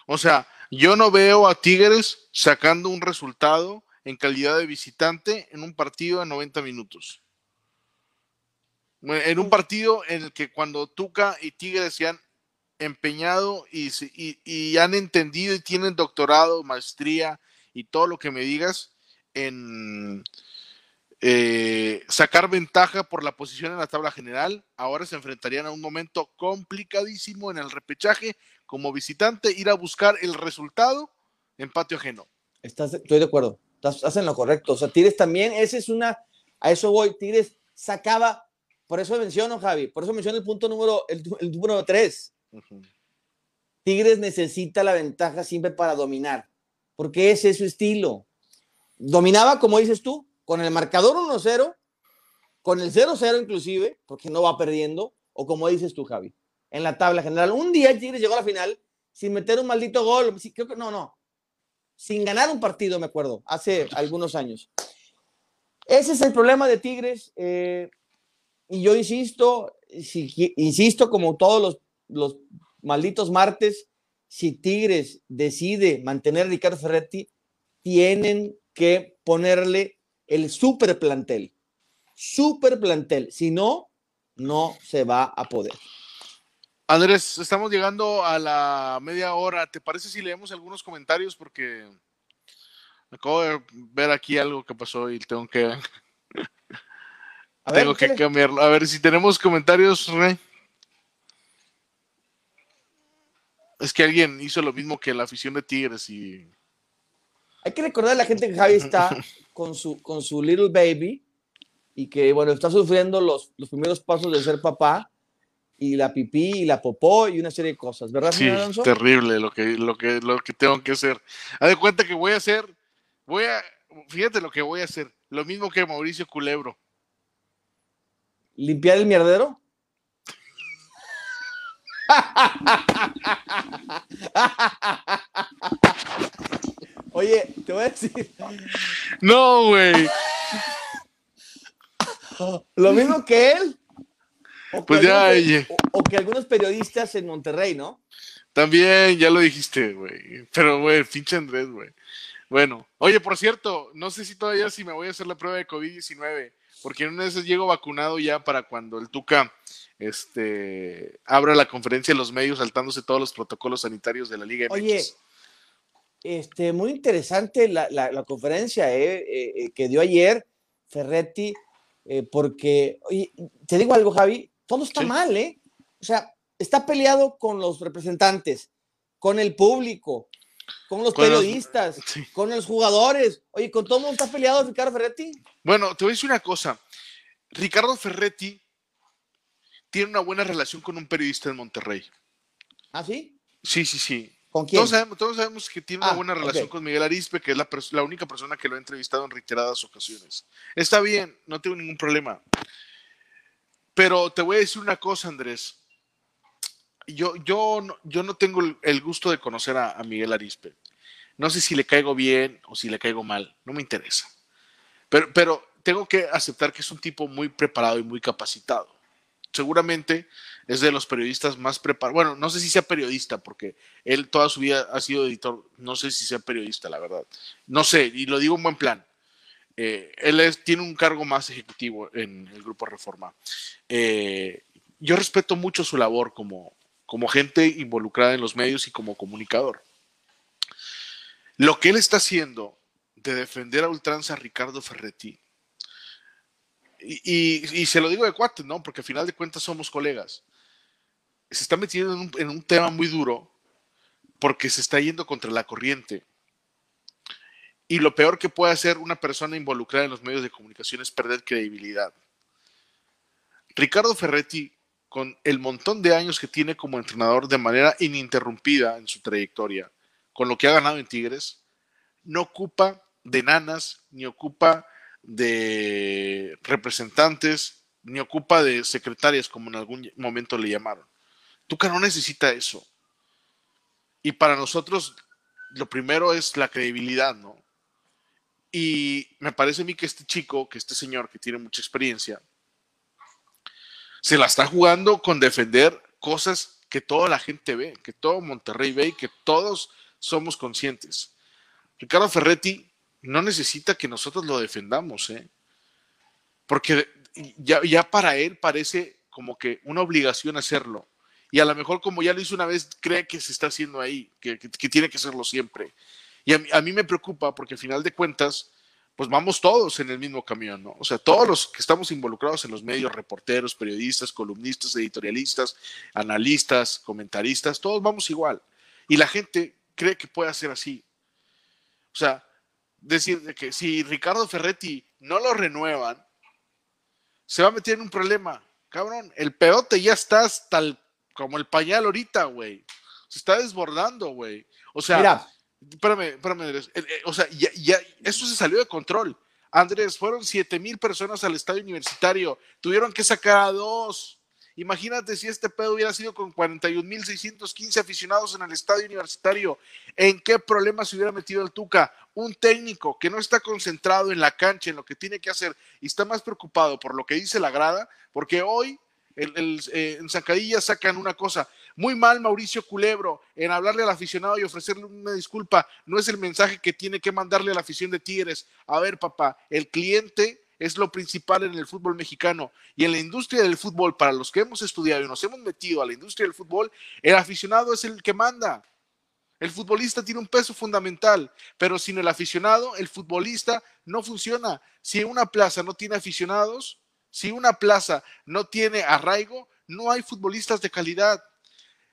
Speaker 2: O sea, yo no veo a Tigres sacando un resultado en calidad de visitante en un partido de 90 minutos. En un partido en el que cuando Tuca y Tigres se han empeñado y, y han entendido y tienen doctorado, maestría y todo lo que me digas en, eh, sacar ventaja por la posición en la tabla general. Ahora se enfrentarían a un momento complicadísimo en el repechaje como visitante, ir a buscar el resultado en patio ajeno.
Speaker 1: Estás, estoy de acuerdo, estás, en lo correcto. O sea, Tigres también, ese es una, a eso voy, Tigres sacaba, por eso menciono, Javi, por eso menciono el punto número, el, número 3. Tigres necesita la ventaja siempre para dominar, porque ese es su estilo. Dominaba, como dices tú, con el marcador 1-0, con el 0-0 inclusive, porque no va perdiendo, o como dices tú, Javi, en la tabla general. Un día Tigres llegó a la final sin meter un maldito gol, creo que no, no, sin ganar un partido, me acuerdo, hace algunos años. Ese es el problema de Tigres. Eh, y yo insisto, si, insisto como todos los, los malditos martes, si Tigres decide mantener a Ricardo Ferretti, tienen que ponerle el super plantel. Super plantel. Si no, no se va a poder.
Speaker 2: Andrés, estamos llegando a la media hora. ¿Te parece si leemos algunos comentarios? Porque acabo de ver aquí algo que pasó y tengo que. tengo que cambiarlo. A ver si tenemos comentarios, Rey. Es que alguien hizo lo mismo que la afición de Tigres y.
Speaker 1: Hay que recordar a la gente que Javi está con su, con su little baby y que, bueno, está sufriendo los, los primeros pasos de ser papá y la pipí y la popó y una serie de cosas, ¿verdad,
Speaker 2: sí, terrible lo que, lo, que, lo que tengo que hacer. Haz de cuenta que voy a hacer, voy a, fíjate lo que voy a hacer, lo mismo que Mauricio Culebro.
Speaker 1: ¿Limpiar el mierdero? Oye, te voy a decir.
Speaker 2: No, güey.
Speaker 1: Lo mismo que él.
Speaker 2: O pues ya,
Speaker 1: o, que algunos periodistas en Monterrey, ¿no?
Speaker 2: También, ya lo dijiste, güey. Pero, güey, pinche Andrés, güey. Bueno, oye, por cierto, no sé si todavía si me voy a hacer la prueba de COVID-19, porque en una vez llego vacunado ya para cuando el Tuca este, abra la conferencia de los medios saltándose todos los protocolos sanitarios de la Liga
Speaker 1: MX. Oye, este, muy interesante la, la, conferencia eh, eh, eh, que dio ayer Ferretti, porque, oye, te digo algo, Javi, todo está mal, ¿eh? O sea, está peleado con los representantes, con el público, con los periodistas, con los jugadores. Oye, ¿con todo el mundo está peleado Ricardo Ferretti?
Speaker 2: Bueno, te voy a decir una cosa. Ricardo Ferretti tiene una buena relación con un periodista en Monterrey.
Speaker 1: ¿Ah, sí?
Speaker 2: Sí, sí, sí.
Speaker 1: ¿Con quién?
Speaker 2: Todos sabemos, que tiene una ah, buena relación con Miguel Arispe, que es la, la, única persona que lo ha entrevistado en reiteradas ocasiones. Está bien, no tengo ningún problema. Pero te voy a decir una cosa, Andrés. Yo, yo, no, yo no tengo el, gusto de conocer a, Miguel Arispe. No sé si le caigo bien o si le caigo mal, no me interesa. Pero, pero tengo que aceptar que es un tipo muy preparado y muy capacitado seguramente es de los periodistas más preparados. Bueno, no sé si sea periodista, porque él toda su vida ha sido editor. No sé si sea periodista, la verdad. No sé, y lo digo en buen plan. Eh, él tiene un cargo más ejecutivo en el Grupo Reforma. Eh, yo respeto mucho su labor como, como gente involucrada en los medios y como comunicador. Lo que él está haciendo de defender a ultranza a Ricardo Ferretti y, se lo digo de cuate, ¿no? Porque al final de cuentas somos colegas. Se está metiendo en un, tema muy duro porque se está yendo contra la corriente. Y lo peor que puede hacer una persona involucrada en los medios de comunicación es perder credibilidad. Ricardo Ferretti, con el montón de años que tiene como entrenador de manera ininterrumpida en su trayectoria, con lo que ha ganado en Tigres, no ocupa de nanas, ni ocupa de representantes, ni ocupa de secretarias, como en algún momento le llamaron. Tuca no necesita eso. Y para nosotros, lo primero es la credibilidad, ¿no? Y me parece a mí que este chico, que este señor que tiene mucha experiencia, se la está jugando con defender cosas que toda la gente ve, que todo Monterrey ve y que todos somos conscientes. Ricardo Ferretti no necesita que nosotros lo defendamos, ¿eh? Porque ya, para él parece como que una obligación hacerlo. Y a lo mejor como ya lo hizo una vez, cree que se está haciendo ahí, que, tiene que hacerlo siempre. Y a mí, me preocupa porque al final de cuentas, pues vamos todos en el mismo camión, ¿no? O sea, todos los que estamos involucrados en los medios, reporteros, periodistas, columnistas, editorialistas, analistas, comentaristas, todos vamos igual. Y la gente cree que puede hacer así. O sea, decir que si Ricardo Ferretti no lo renuevan, se va a meter en un problema. Cabrón, el peote ya está tal como el pañal ahorita, güey. Se está desbordando, güey. O sea, Mira. espérame, espérame, Andrés. Eh, eh, o sea, ya, ya, eso se salió de control. Andrés, fueron siete mil personas al estadio universitario. Tuvieron que sacar a dos. Imagínate si este pedo hubiera sido con 41.615 aficionados en el estadio universitario. ¿En qué problema se hubiera metido el Tuca? Un técnico que no está concentrado en la cancha, en lo que tiene que hacer y está más preocupado por lo que dice la grada, porque hoy eh, en Zancadilla sacan una cosa. Muy mal Mauricio Culebro en hablarle al aficionado y ofrecerle una disculpa. No es el mensaje que tiene que mandarle a la afición de Tigres. A ver, papá, el cliente es lo principal en el fútbol mexicano. Y en la industria del fútbol, para los que hemos estudiado y nos hemos metido a la industria del fútbol, el aficionado es el que manda. El futbolista tiene un peso fundamental, pero sin el aficionado, el futbolista no funciona. Si una plaza no tiene aficionados, si una plaza no tiene arraigo, no hay futbolistas de calidad.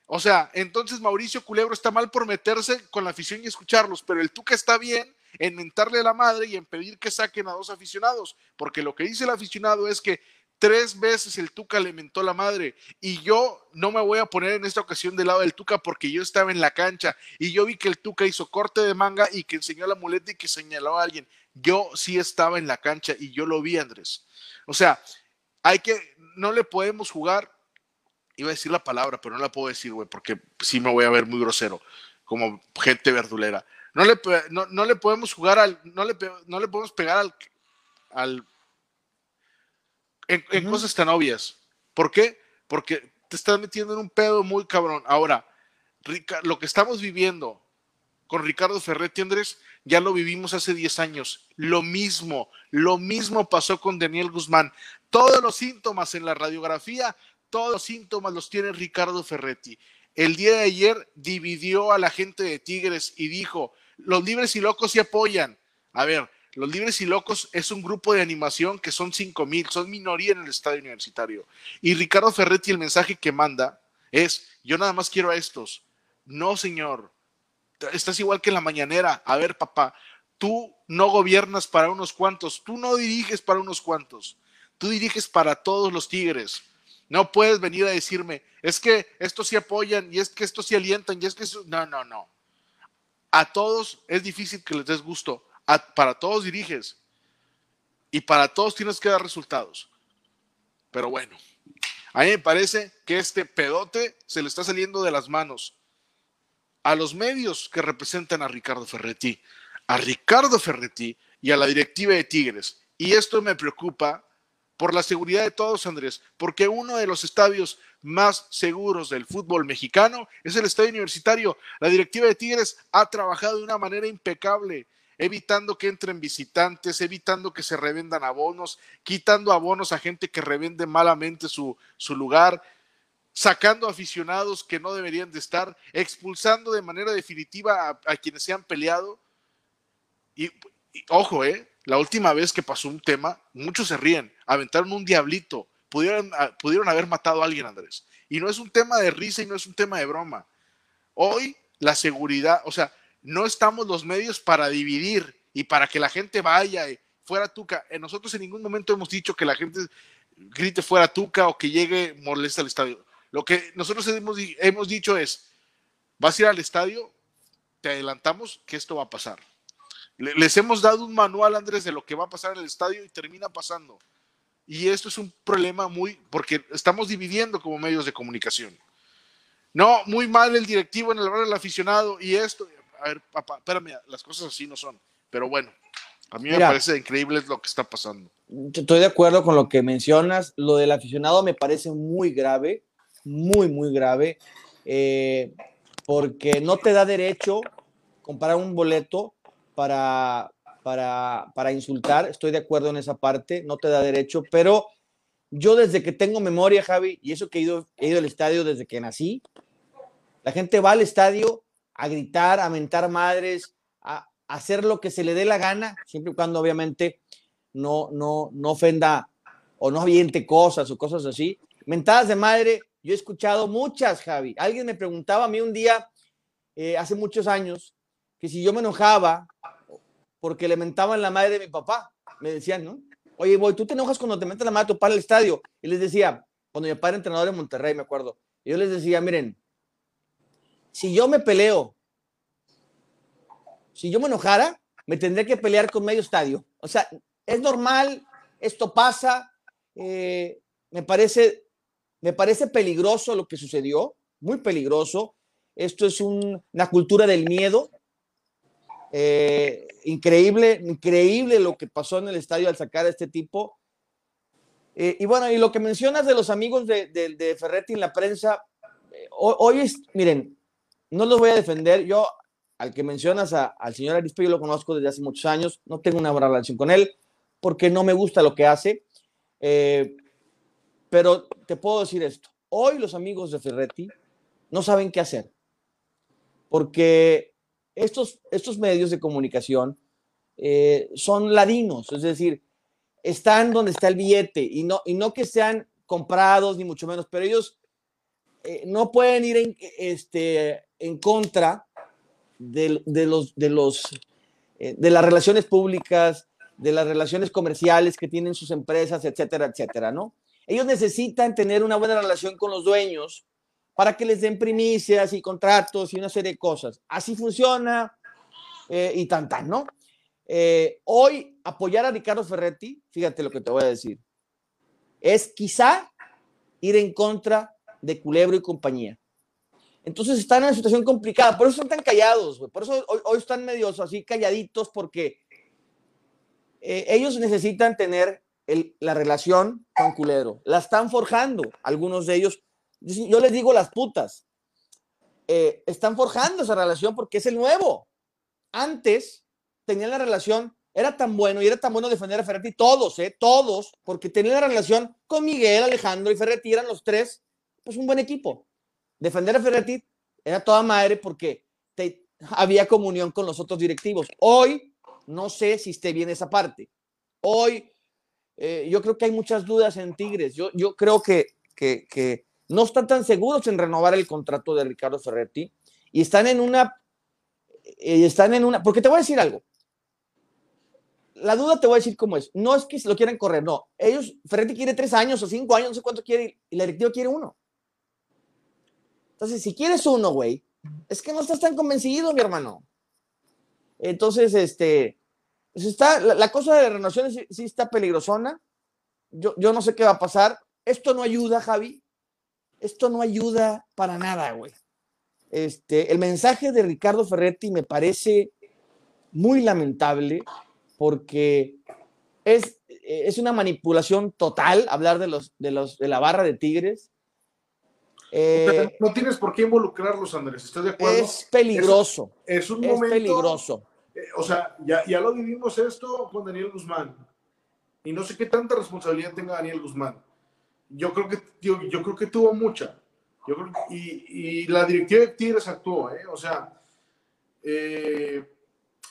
Speaker 2: O sea, entonces Mauricio Culebro está mal por meterse con la afición y escucharlos, pero el Tuca está bien en mentarle a la madre y en pedir que saquen a dos aficionados, porque lo que dice el aficionado es que tres veces el Tuca le mentó la madre y yo no me voy a poner en esta ocasión del lado del Tuca porque yo estaba en la cancha y yo vi que el Tuca hizo corte de manga y que enseñó la muleta y que señaló a alguien. Yo sí estaba en la cancha y yo lo vi, Andrés. O sea, hay que, no le podemos jugar, iba a decir la palabra, pero no la puedo decir, güey, porque sí me voy a ver muy grosero, como gente verdulera. No le, no, le podemos jugar al. No le, no le podemos pegar al. al en, cosas tan obvias. ¿Por qué? Porque te estás metiendo en un pedo muy cabrón. Ahora, lo que estamos viviendo con Ricardo Ferretti Andrés, ya lo vivimos hace 10 años. Lo mismo, lo mismo pasó con Daniel Guzmán. Todos los síntomas en la radiografía, todos los síntomas los tiene Ricardo Ferretti. El día de ayer dividió a la gente de Tigres y dijo, los libres y locos se apoyan. A ver, los libres y locos es un grupo de animación que son cinco mil, son minoría en el estadio universitario. Y Ricardo Ferretti, el mensaje que manda es: Yo nada más quiero a estos. No, señor. estás igual que en la mañanera. A ver, papá, tú no gobiernas para unos cuantos, tú no diriges para unos cuantos, tú diriges para todos los tigres. No puedes venir a decirme, es que estos sí apoyan y es que estos sí alientan y es que. No, no, no. A todos es difícil que les des gusto. para todos diriges y para todos tienes que dar resultados. Pero bueno, a mí me parece que este pedote se le está saliendo de las manos a los medios que representan a Ricardo Ferretti a Ricardo Ferretti y a la directiva de Tigres. Y esto me preocupa por la seguridad de todos, Andrés, porque uno de los estadios más seguros del fútbol mexicano es el estadio universitario. La directiva de Tigres ha trabajado de una manera impecable, evitando que entren visitantes, evitando que se revendan abonos, quitando abonos a gente que revende malamente su, su lugar, sacando aficionados que no deberían de estar, expulsando de manera definitiva a, quienes se han peleado y, ojo, ¿eh? La última vez que pasó un tema, muchos se ríen, aventaron un diablito, pudieron, ah, pudieron haber matado a alguien, Andrés. Y no es un tema de risa y no es un tema de broma. Hoy la seguridad, o sea, no estamos los medios para dividir y para que la gente vaya fuera Tuca. Eh, nosotros en ningún momento hemos dicho que la gente grite fuera Tuca o que llegue molesta al estadio. Lo que nosotros hemos, hemos dicho es, vas a ir al estadio, te adelantamos que esto va a pasar. Les hemos dado un manual, Andrés, de lo que va a pasar en el estadio y termina pasando. Y esto es un problema muy, porque estamos dividiendo como medios de comunicación. No, muy mal el directivo en el barrio del aficionado y esto. A ver, papá, espérame, las cosas así no son. Pero bueno, a mí me parece increíble lo que está pasando.
Speaker 1: Estoy de acuerdo con lo que mencionas. Lo del aficionado me parece muy grave, muy, muy grave, eh, porque no te da derecho comprar un boleto para, para, para insultar, estoy de acuerdo en esa parte, no te da derecho, pero yo desde que tengo memoria, Javi, y eso que he ido, he ido al estadio desde que nací, la gente va al estadio a gritar, a mentar madres, a, hacer lo que se le dé la gana, siempre y cuando obviamente no, no, no ofenda o no aviente cosas o cosas así. Mentadas de madre, yo he escuchado muchas, Javi. Alguien me preguntaba a mí un día, eh, hace muchos años, que si yo me enojaba porque le mentaban la madre de mi papá, me decían, ¿no? Oye, voy, ¿tú te enojas cuando te meten la madre de tu papá al estadio? Y les decía, cuando mi papá era entrenador en Monterrey, me acuerdo, yo les decía, miren, si yo me peleo, si yo me enojara, me tendría que pelear con medio estadio. O sea, es normal, esto pasa, eh, me, parece, me parece peligroso lo que sucedió, muy peligroso. Esto es una cultura del miedo, eh, increíble, increíble lo que pasó en el estadio al sacar a este tipo. Eh, y bueno, y lo que mencionas de los amigos de, Ferretti en la prensa, eh, hoy, es, miren, no los voy a defender. Yo, al que mencionas, al señor Arispe, yo lo conozco desde hace muchos años, no tengo una buena relación con él porque no me gusta lo que hace. pero te puedo decir esto, hoy los amigos de Ferretti no saben qué hacer, porque estos, estos medios de comunicación eh, son ladinos, es decir, están donde está el billete y no, y no que sean comprados ni mucho menos, pero ellos eh, no pueden ir en, este, en contra de, los, de, los, eh, de las relaciones públicas, de las relaciones comerciales que tienen sus empresas, etcétera, etcétera, ¿no? Ellos necesitan tener una buena relación con los dueños para que les den primicias y contratos y una serie de cosas. Así funciona eh, y tan, tan, ¿no? Eh, hoy apoyar a Ricardo Ferretti, fíjate lo que te voy a decir, es quizá ir en contra de Culebro y compañía. Entonces están en una situación complicada, por eso están tan callados, por eso hoy, están medios así calladitos, porque eh, ellos necesitan tener la relación con Culebro. La están forjando, algunos de ellos yo les digo las putas. Eh, están forjando esa relación porque es el nuevo. Antes tenían la relación, era tan bueno y era tan bueno defender a Ferretti, todos, eh, todos, porque tenían la relación con Miguel, Alejandro y Ferretti, eran los tres, pues un buen equipo. Defender a Ferretti era toda madre porque había comunión con los otros directivos. Hoy no sé si esté bien esa parte. Hoy eh, yo creo que hay muchas dudas en Tigres. Yo, yo creo que, que no están tan seguros en renovar el contrato de Ricardo Ferretti y están en una, eh, están en una, porque te voy a decir algo. La duda te voy a decir cómo es. No es que lo quieran correr, no. Ellos, Ferretti quiere tres años o cinco años, no sé cuánto quiere, y la directiva quiere uno. Entonces, si quieres uno, güey, es que no estás tan convencido, mi hermano. Entonces, este, pues está, la, cosa de la renovación sí, está peligrosona. Yo, yo no sé qué va a pasar. Esto no ayuda, Javi. Esto no ayuda para nada, güey. Este, el mensaje de Ricardo Ferretti me parece muy lamentable porque es, es una manipulación total hablar de, los, de, los, de la barra de Tigres.
Speaker 2: Eh, no tienes por qué involucrarlos, Andrés, ¿estás de acuerdo?
Speaker 1: Es peligroso.
Speaker 2: Es, un
Speaker 1: es peligroso.
Speaker 2: Eh, o sea, ya, ya lo vivimos esto con Daniel Guzmán. Y no sé qué tanta responsabilidad tenga Daniel Guzmán. Yo creo que, yo, yo creo que tuvo mucha. Yo creo, y, y, la directiva de Tigres actuó, ¿eh? O sea, eh,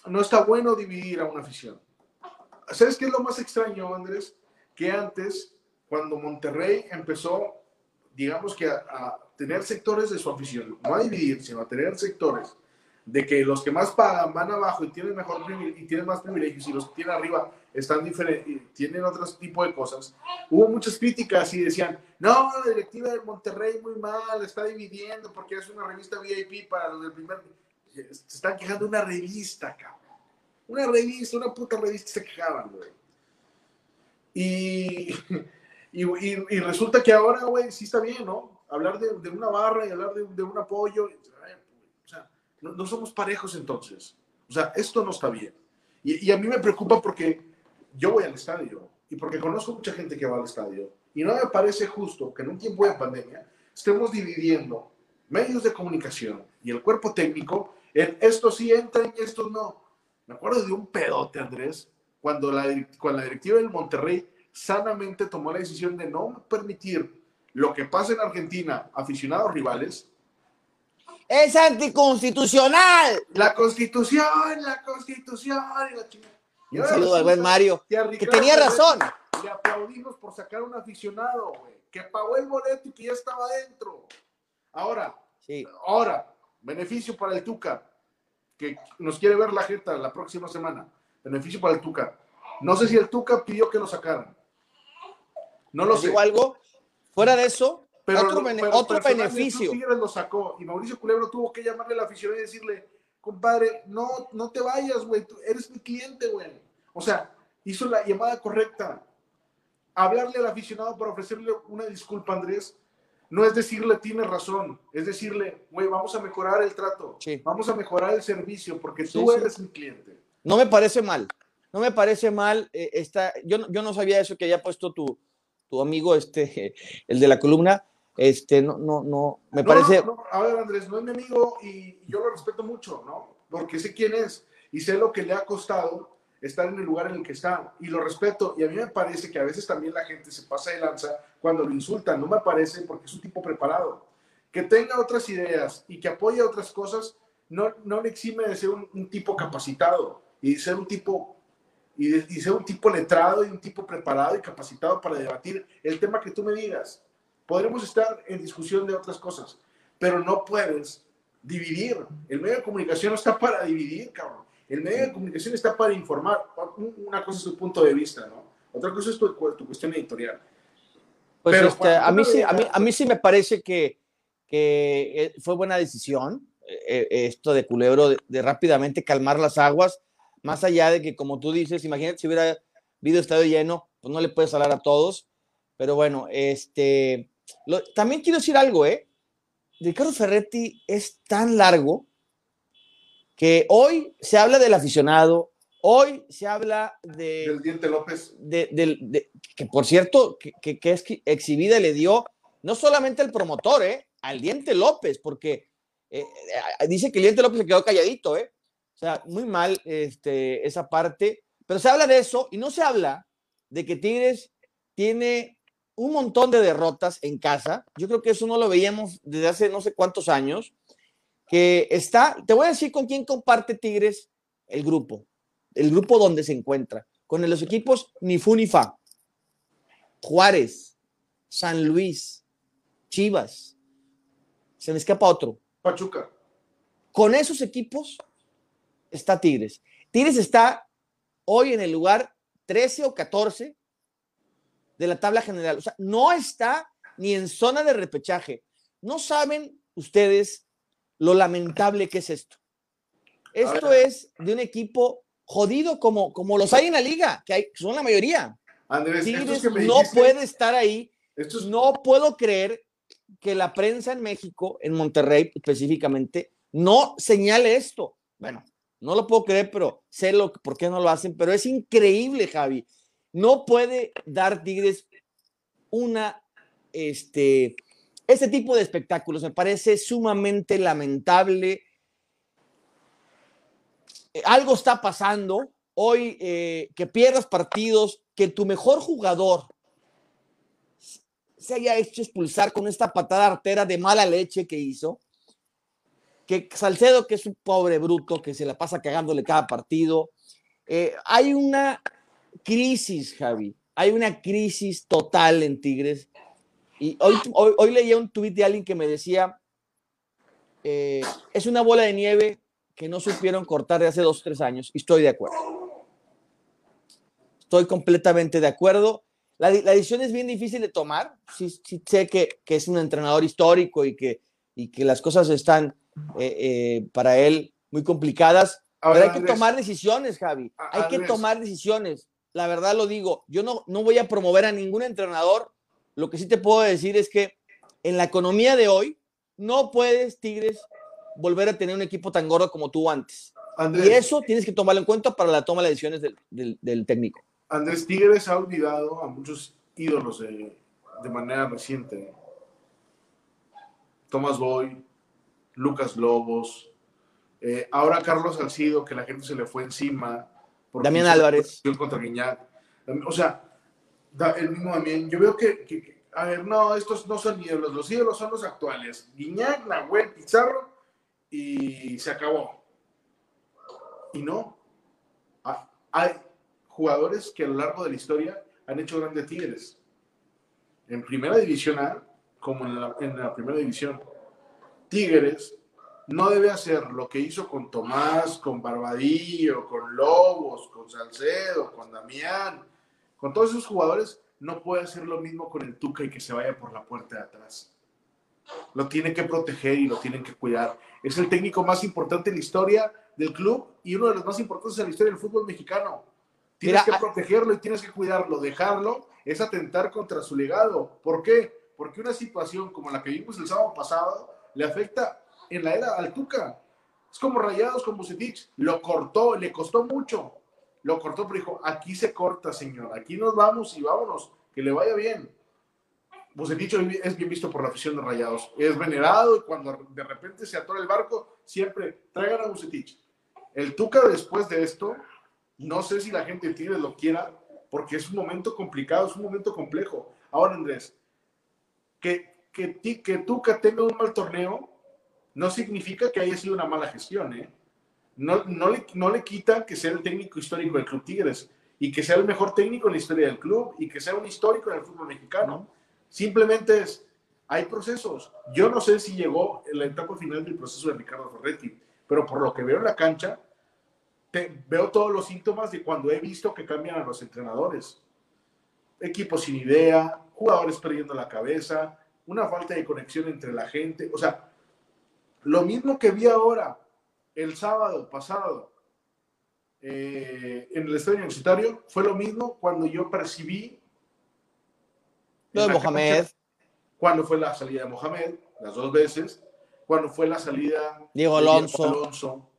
Speaker 2: no está bueno dividir a una afición. ¿Sabes qué es lo más extraño, Andrés? Que antes, cuando Monterrey empezó, digamos que a, tener sectores de su afición, no a dividir, sino a tener sectores, de que los que más pagan van abajo y tienen mejor y tienen más privilegios y los que tienen arriba están diferentes tienen otro tipo de cosas. Hubo muchas críticas y decían, no, la directiva del Monterrey muy mal, está dividiendo porque es una revista VIP para los del primer se están quejando de una revista, cabrón. Una revista, una puta revista se quejaban, güey. Y, y, y, resulta que ahora, güey, sí está bien, ¿no? Hablar de, de una barra y hablar de, de un apoyo. Sea, no, somos parejos entonces. O sea, esto no está bien. Y, y, a mí me preocupa porque yo voy al estadio y porque conozco mucha gente que va al estadio. Y no me parece justo que en un tiempo de pandemia estemos dividiendo medios de comunicación y el cuerpo técnico en estos sí entran y estos no. Me acuerdo de un pedote, Andrés, cuando la, cuando la directiva del Monterrey sanamente tomó la decisión de no permitir lo que pasa en Argentina, aficionados rivales.
Speaker 1: Es anticonstitucional.
Speaker 2: La constitución, la constitución y la chingada.
Speaker 1: Un saludo al buen Mario, que tenía razón.
Speaker 2: Le aplaudimos por sacar un aficionado, güey, que pagó el boleto y que ya estaba dentro. Ahora, sí. ahora, beneficio para el Tuca, que nos quiere ver la jeta la próxima semana. Beneficio para el Tuca. No sé si el Tuca pidió que lo sacaran. No lo sé.
Speaker 1: Algo, fuera de eso, pero, otro, pero otro beneficio.
Speaker 2: Tigres lo sacó y Mauricio Culebro tuvo que llamarle a la afición y decirle, compadre, no, no te vayas, güey, eres mi cliente, güey. O sea, hizo la llamada correcta. Hablarle al aficionado para ofrecerle una disculpa, Andrés, no es decirle tienes razón, es decirle, güey, vamos a mejorar el trato, vamos a mejorar el servicio porque tú eres mi cliente.
Speaker 1: No me parece mal, no me parece mal. Eh, está, yo, yo no sabía eso que había puesto tu, tu amigo, este, el de la columna. Este, no, no, no, me parece.
Speaker 2: a ver, Andrés, no es mi amigo y yo lo respeto mucho, ¿no? Porque sé quién es y sé lo que le ha costado estar en el lugar en el que está y lo respeto y a mí me parece que a veces también la gente se pasa de lanza cuando lo insultan, no me parece porque es un tipo preparado, que tenga otras ideas y que apoye otras cosas, no, no le exime de ser un, tipo capacitado y de ser un tipo y, de, y ser un tipo letrado y un tipo preparado y capacitado para debatir el tema que tú me digas. Podremos estar en discusión de otras cosas, pero no puedes dividir. El medio de comunicación no está para dividir, cabrón. El medio de comunicación está para informar. Una cosa es tu punto de vista, ¿no? Otra cosa es tu, tu cuestión editorial.
Speaker 1: Pues Pero este, a, mí sí, a, mí, a mí sí me parece que, que eh, fue buena decisión eh, eh, esto de Culebro, de, de, rápidamente calmar las aguas, más allá de que, como tú dices, imagínate si hubiera habido estadio lleno, pues no le puedes hablar a todos. Pero bueno, este, lo, también quiero decir algo, ¿eh? Ricardo Ferretti es tan largo que hoy se habla del aficionado, hoy se habla de...
Speaker 2: Del Diente López.
Speaker 1: De, de, de que por cierto, que, que, que, es exhibida le dio no solamente al promotor, ¿eh? al Diente López, porque eh, eh, dice que el Diente López se quedó calladito, ¿eh? O sea, muy mal este, esa parte, pero se habla de eso y no se habla de que Tigres tiene un montón de derrotas en casa. Yo creo que eso no lo veíamos desde hace no sé cuántos años que está, te voy a decir con quién comparte Tigres el grupo, el grupo donde se encuentra, con los equipos ni fu ni fa. Juárez, San Luis, Chivas, se me escapa otro.
Speaker 2: Pachuca.
Speaker 1: Con esos equipos está Tigres. Tigres está hoy en el lugar 13 o 14 de la tabla general. O sea, no está ni en zona de repechaje. No saben ustedes lo lamentable que es esto. Esto es de un equipo jodido como, como los hay en la liga, que, hay, son la mayoría.
Speaker 2: Andrés,
Speaker 1: Tigres no puede estar ahí. No puedo creer que la prensa en México, en Monterrey específicamente, no señale esto. Bueno, no lo puedo creer, pero sé lo, por qué no lo hacen, pero es increíble, Javi. No puede dar Tigres una, este, tipo de espectáculos. Me parece sumamente lamentable. Eh, algo está pasando hoy, eh, que pierdas partidos, que tu mejor jugador se haya hecho expulsar con esta patada artera de mala leche que hizo. Que Salcedo, que es un pobre bruto, que se la pasa cagándole cada partido. Eh, hay una crisis, Javi. Hay una crisis total en Tigres. Y hoy, hoy, leía un tuit de alguien que me decía, eh, es una bola de nieve que no supieron cortar de hace dos o tres años. Y estoy de acuerdo. Estoy completamente de acuerdo. La, decisión es bien difícil de tomar. Sí, sé que, es un entrenador histórico y que, y que las cosas están eh, eh, para él muy complicadas. pero hay que tomar decisiones, Javi. Hay que tomar decisiones. La verdad lo digo. Yo no, no voy a promover a ningún entrenador. Lo que sí te puedo decir es que en la economía de hoy no puedes, Tigres, volver a tener un equipo tan gordo como tú antes. y eso tienes que tomarlo en cuenta para la toma de decisiones del técnico.
Speaker 2: Andrés Tigres ha olvidado a muchos ídolos de, manera reciente. Tomás Boy, Lucas Lobos, eh, ahora Carlos Salcido, que la gente se le fue encima.
Speaker 1: Damián Álvarez.
Speaker 2: Contra O sea, el mismo Damián. Yo veo que, a ver, no, estos no son ídolos, los ídolos son los actuales. Guiñac, Nahuel, Pizarro y se acabó. Y no. Hay, jugadores que a lo largo de la historia han hecho grandes Tigres. En primera división A, como en la, primera división. Tigres no debe hacer lo que hizo con Tomás, con Barbadillo, con Lobos, con Salcedo, con Damián, con todos esos jugadores, no puede hacer lo mismo con el Tuca y que se vaya por la puerta de atrás. Lo tiene que proteger y lo tienen que cuidar. Es el técnico más importante en la historia del club y uno de los más importantes en la historia del fútbol mexicano. Tienes que protegerlo y tienes que cuidarlo. Dejarlo es atentar contra su legado. ¿Por qué? Porque una situación como la que vimos el sábado pasado le afecta en la era al Tuca. Es como Rayados con Bucetich. Lo cortó, le costó mucho. Lo cortó, pero dijo, aquí se corta, señor. Aquí nos vamos y vámonos. Que le vaya bien. Bucetich es bien visto por la afición de Rayados. Es venerado y cuando de repente se atora el barco, siempre traigan a Bucetich. El Tuca después de esto no sé si la gente de Tigres lo quiera, porque es un momento complicado, es un momento complejo. Ahora, Andrés, que, que, que Tuca tenga un mal torneo no significa que haya sido una mala gestión, ¿eh? No, no, le, no le quita que sea el técnico histórico del Club Tigres y que sea el mejor técnico en la historia del club y que sea un histórico en el fútbol mexicano. Simplemente es, hay procesos. Yo no sé si llegó en la etapa final del proceso de Ricardo Ferretti, pero por lo que veo en la cancha, veo todos los síntomas de cuando he visto que cambian a los entrenadores. Equipos sin idea, jugadores perdiendo la cabeza, una falta de conexión entre la gente. O sea, lo mismo que vi ahora, el sábado pasado, eh, en el estadio universitario, fue lo mismo cuando yo percibí.
Speaker 1: Lo de Mohamed.
Speaker 2: cuando fue la salida de Mohamed, las dos veces. Cuando fue la salida
Speaker 1: Diego Alonso.
Speaker 2: De Diego Alonso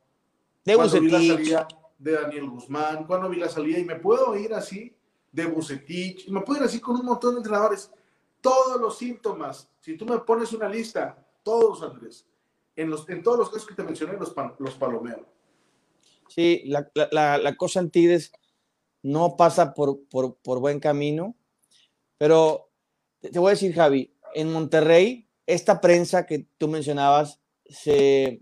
Speaker 1: de cuando vi la
Speaker 2: salida de Daniel Guzmán, cuando vi la salida, y me puedo ir así de Bucetich, me puedo ir así con un montón de entrenadores. Todos los síntomas, si tú me pones una lista, todos, Andrés, en, los, en todos los casos que te mencioné, los, los palomeo.
Speaker 1: Sí, la, la, la, cosa en no pasa por, por, por buen camino, pero te voy a decir, Javi, en Monterrey, esta prensa que tú mencionabas se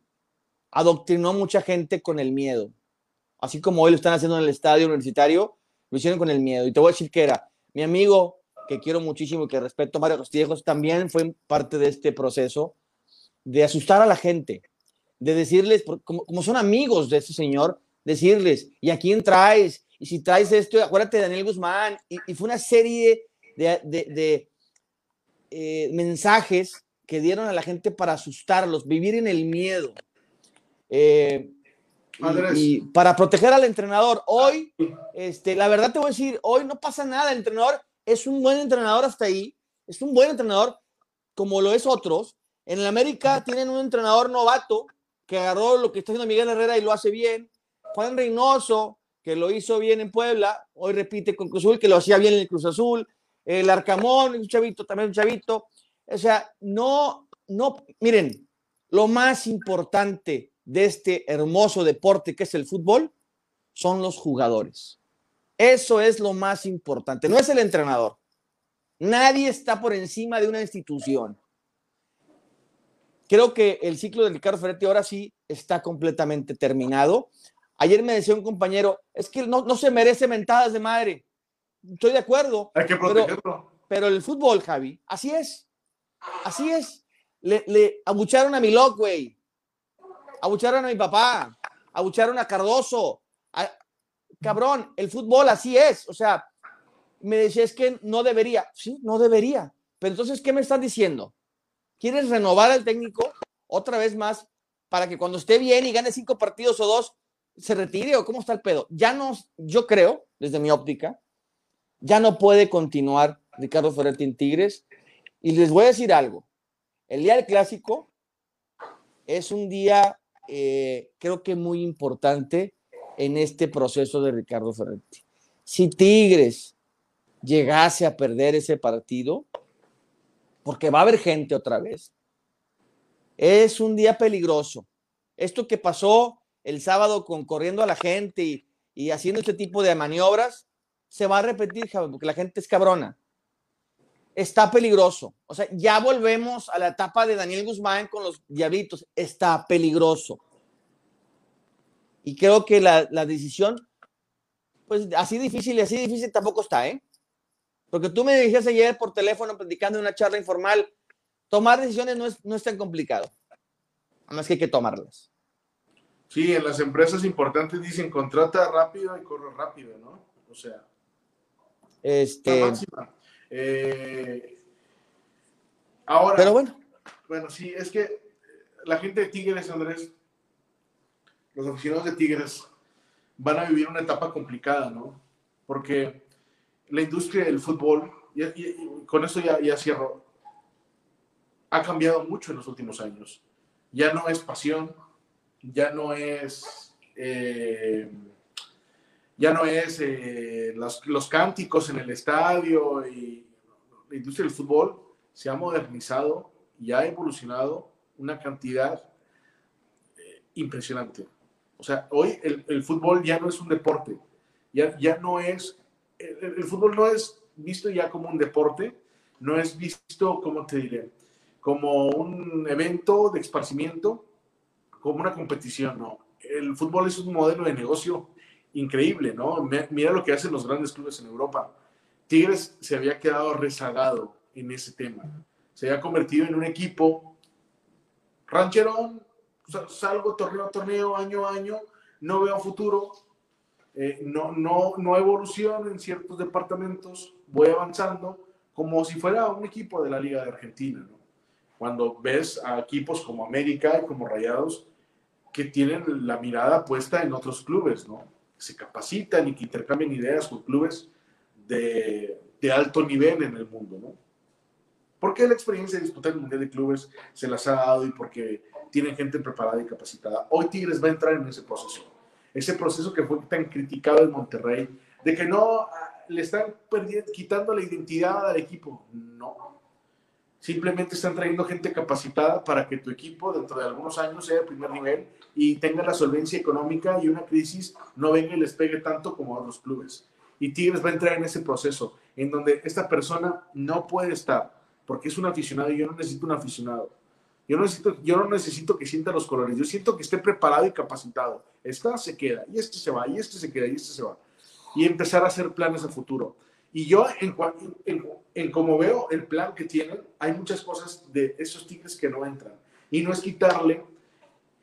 Speaker 1: adoctrinó mucha gente con el miedo. Así como hoy lo están haciendo en el estadio universitario, lo hicieron con el miedo. Y te voy a decir que era mi amigo, que quiero muchísimo que respeto, Mario Costillejos, también fue parte de este proceso de asustar a la gente, de decirles, como, como son amigos de ese señor, decirles, ¿y a quién traes? Y si traes esto, acuérdate de Daniel Guzmán. Y, fue una serie de, eh, mensajes que dieron a la gente para asustarlos, vivir en el miedo. Eh, y, para proteger al entrenador. Hoy, este, la verdad te voy a decir, hoy no pasa nada. El entrenador es un buen entrenador hasta ahí. Es un buen entrenador, como lo es otros. En el América tienen un entrenador novato que agarró lo que está haciendo Miguel Herrera y lo hace bien. Juan Reynoso, que lo hizo bien en Puebla, hoy repite con Cruz Azul, que lo hacía bien en el Cruz Azul. El Arcamón, un chavito, también un chavito. O sea, no, no, miren, lo más importante de este hermoso deporte que es el fútbol son los jugadores. Eso es lo más importante, no es el entrenador. Nadie está por encima de una institución. Creo que el ciclo de Ricardo Ferretti ahora sí está completamente terminado. Ayer me decía un compañero, es que no, no se merece mentadas de madre. Estoy de acuerdo.
Speaker 2: Hay que protegerlo.
Speaker 1: Pero, el fútbol, Javi, así es. Así es. Le, le abucharon a mi loc, güey. Abucharon a mi papá. Abucharon a Cardoso. cabrón, el fútbol así es. O sea, me decía, es que no debería. Sí, no debería. Pero entonces, ¿qué me están diciendo? ¿Quieres renovar al técnico otra vez más para que cuando esté bien y gane cinco partidos o dos, se retire o cómo está el pedo. Ya no, yo creo, desde mi óptica, ya no puede continuar Ricardo Ferretti en Tigres. Y les voy a decir algo. El día del clásico es un día, eh, creo que muy importante en este proceso de Ricardo Ferretti. Si Tigres llegase a perder ese partido, porque va a haber gente otra vez, es un día peligroso. Esto que pasó el sábado con corriendo a la gente y, haciendo este tipo de maniobras, se va a repetir, porque la gente es cabrona. Está peligroso. O sea, ya volvemos a la etapa de Daniel Guzmán con los diablitos. Está peligroso. Y creo que la, decisión, pues así difícil y así difícil tampoco está, ¿eh? Porque tú me dijiste ayer por teléfono platicando en una charla informal, tomar decisiones no es, no es tan complicado. Nada más que hay que tomarlas.
Speaker 2: Sí, en las empresas importantes dicen contrata rápido y corre rápido, ¿no? O sea.
Speaker 1: Este.
Speaker 2: Eh, ahora.
Speaker 1: Pero bueno.
Speaker 2: Bueno, sí, es que la gente de Tigres, Andrés, los aficionados de Tigres van a vivir una etapa complicada, ¿no? Porque la industria del fútbol, y, con eso ya, ya cierro, ha cambiado mucho en los últimos años. Ya no es pasión, ya no es, eh, ya no es eh, los, cánticos en el estadio y la industria del fútbol se ha modernizado y ha evolucionado una cantidad eh, impresionante. O sea, hoy el, fútbol ya no es un deporte, ya, ya no es, el, fútbol no es visto ya como un deporte, no es visto, ¿cómo te diré? Como un evento de esparcimiento, como una competición, ¿no? El fútbol es un modelo de negocio increíble, ¿no? Mira lo que hacen los grandes clubes en Europa. Tigres se había quedado rezagado en ese tema. Se había convertido en un equipo rancherón, salgo torneo a torneo, año a año, no veo futuro, eh, no, no, no evolución en ciertos departamentos, voy avanzando como si fuera un equipo de la Liga de Argentina. Cuando ves a equipos como América y como Rayados, que tienen la mirada puesta en otros clubes, ¿no? Se capacitan y que intercambian ideas con clubes de, de alto nivel en el mundo, ¿no? Porque la experiencia de disputar el Mundial de Clubes se las ha dado y porque tienen gente preparada y capacitada. Hoy Tigres va a entrar en ese proceso. Ese proceso que fue tan criticado en Monterrey, de que no ah, le están perdiendo, quitando la identidad al equipo. No, Simplemente están trayendo gente capacitada para que tu equipo dentro de algunos años sea de primer nivel y tenga la solvencia económica y una crisis no venga y les pegue tanto como a otros clubes. Y Tigres va a entrar en ese proceso en donde esta persona no puede estar porque es un aficionado y yo no necesito un aficionado. Yo no necesito, yo no necesito que sienta los colores, yo siento que esté preparado y capacitado. Esta se queda y este se va y este se queda y este se va. Y empezar a hacer planes a futuro. Y yo, en, en, en, como veo el plan que tienen, hay muchas cosas de esos tigres que no entran. Y no es quitarle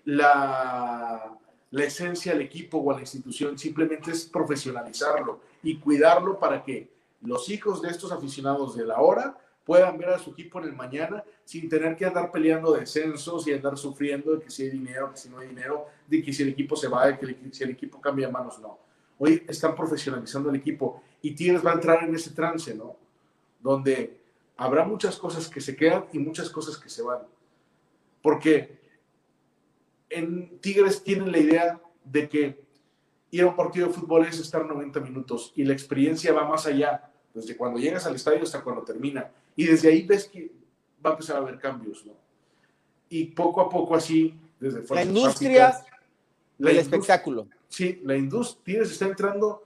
Speaker 2: la, la esencia del equipo o a la institución, simplemente es profesionalizarlo y cuidarlo para que los hijos de estos aficionados de la hora puedan ver a su equipo en el mañana sin tener que andar peleando descensos y andar sufriendo de que si hay dinero, que si no hay dinero, de que si el equipo se va, de que si el equipo cambia manos, no. Hoy están profesionalizando el equipo y Tigres va a entrar en ese trance, ¿no? Donde habrá muchas cosas que se quedan y muchas cosas que se van. Porque en Tigres tienen la idea de que ir a un partido de fútbol es estar 90 minutos y la experiencia va más allá, desde cuando llegas al estadio hasta cuando termina. Y desde ahí ves que va a empezar a haber cambios, ¿no? Y poco a poco así, desde
Speaker 1: La industria del espectáculo.
Speaker 2: Sí, la industria está entrando,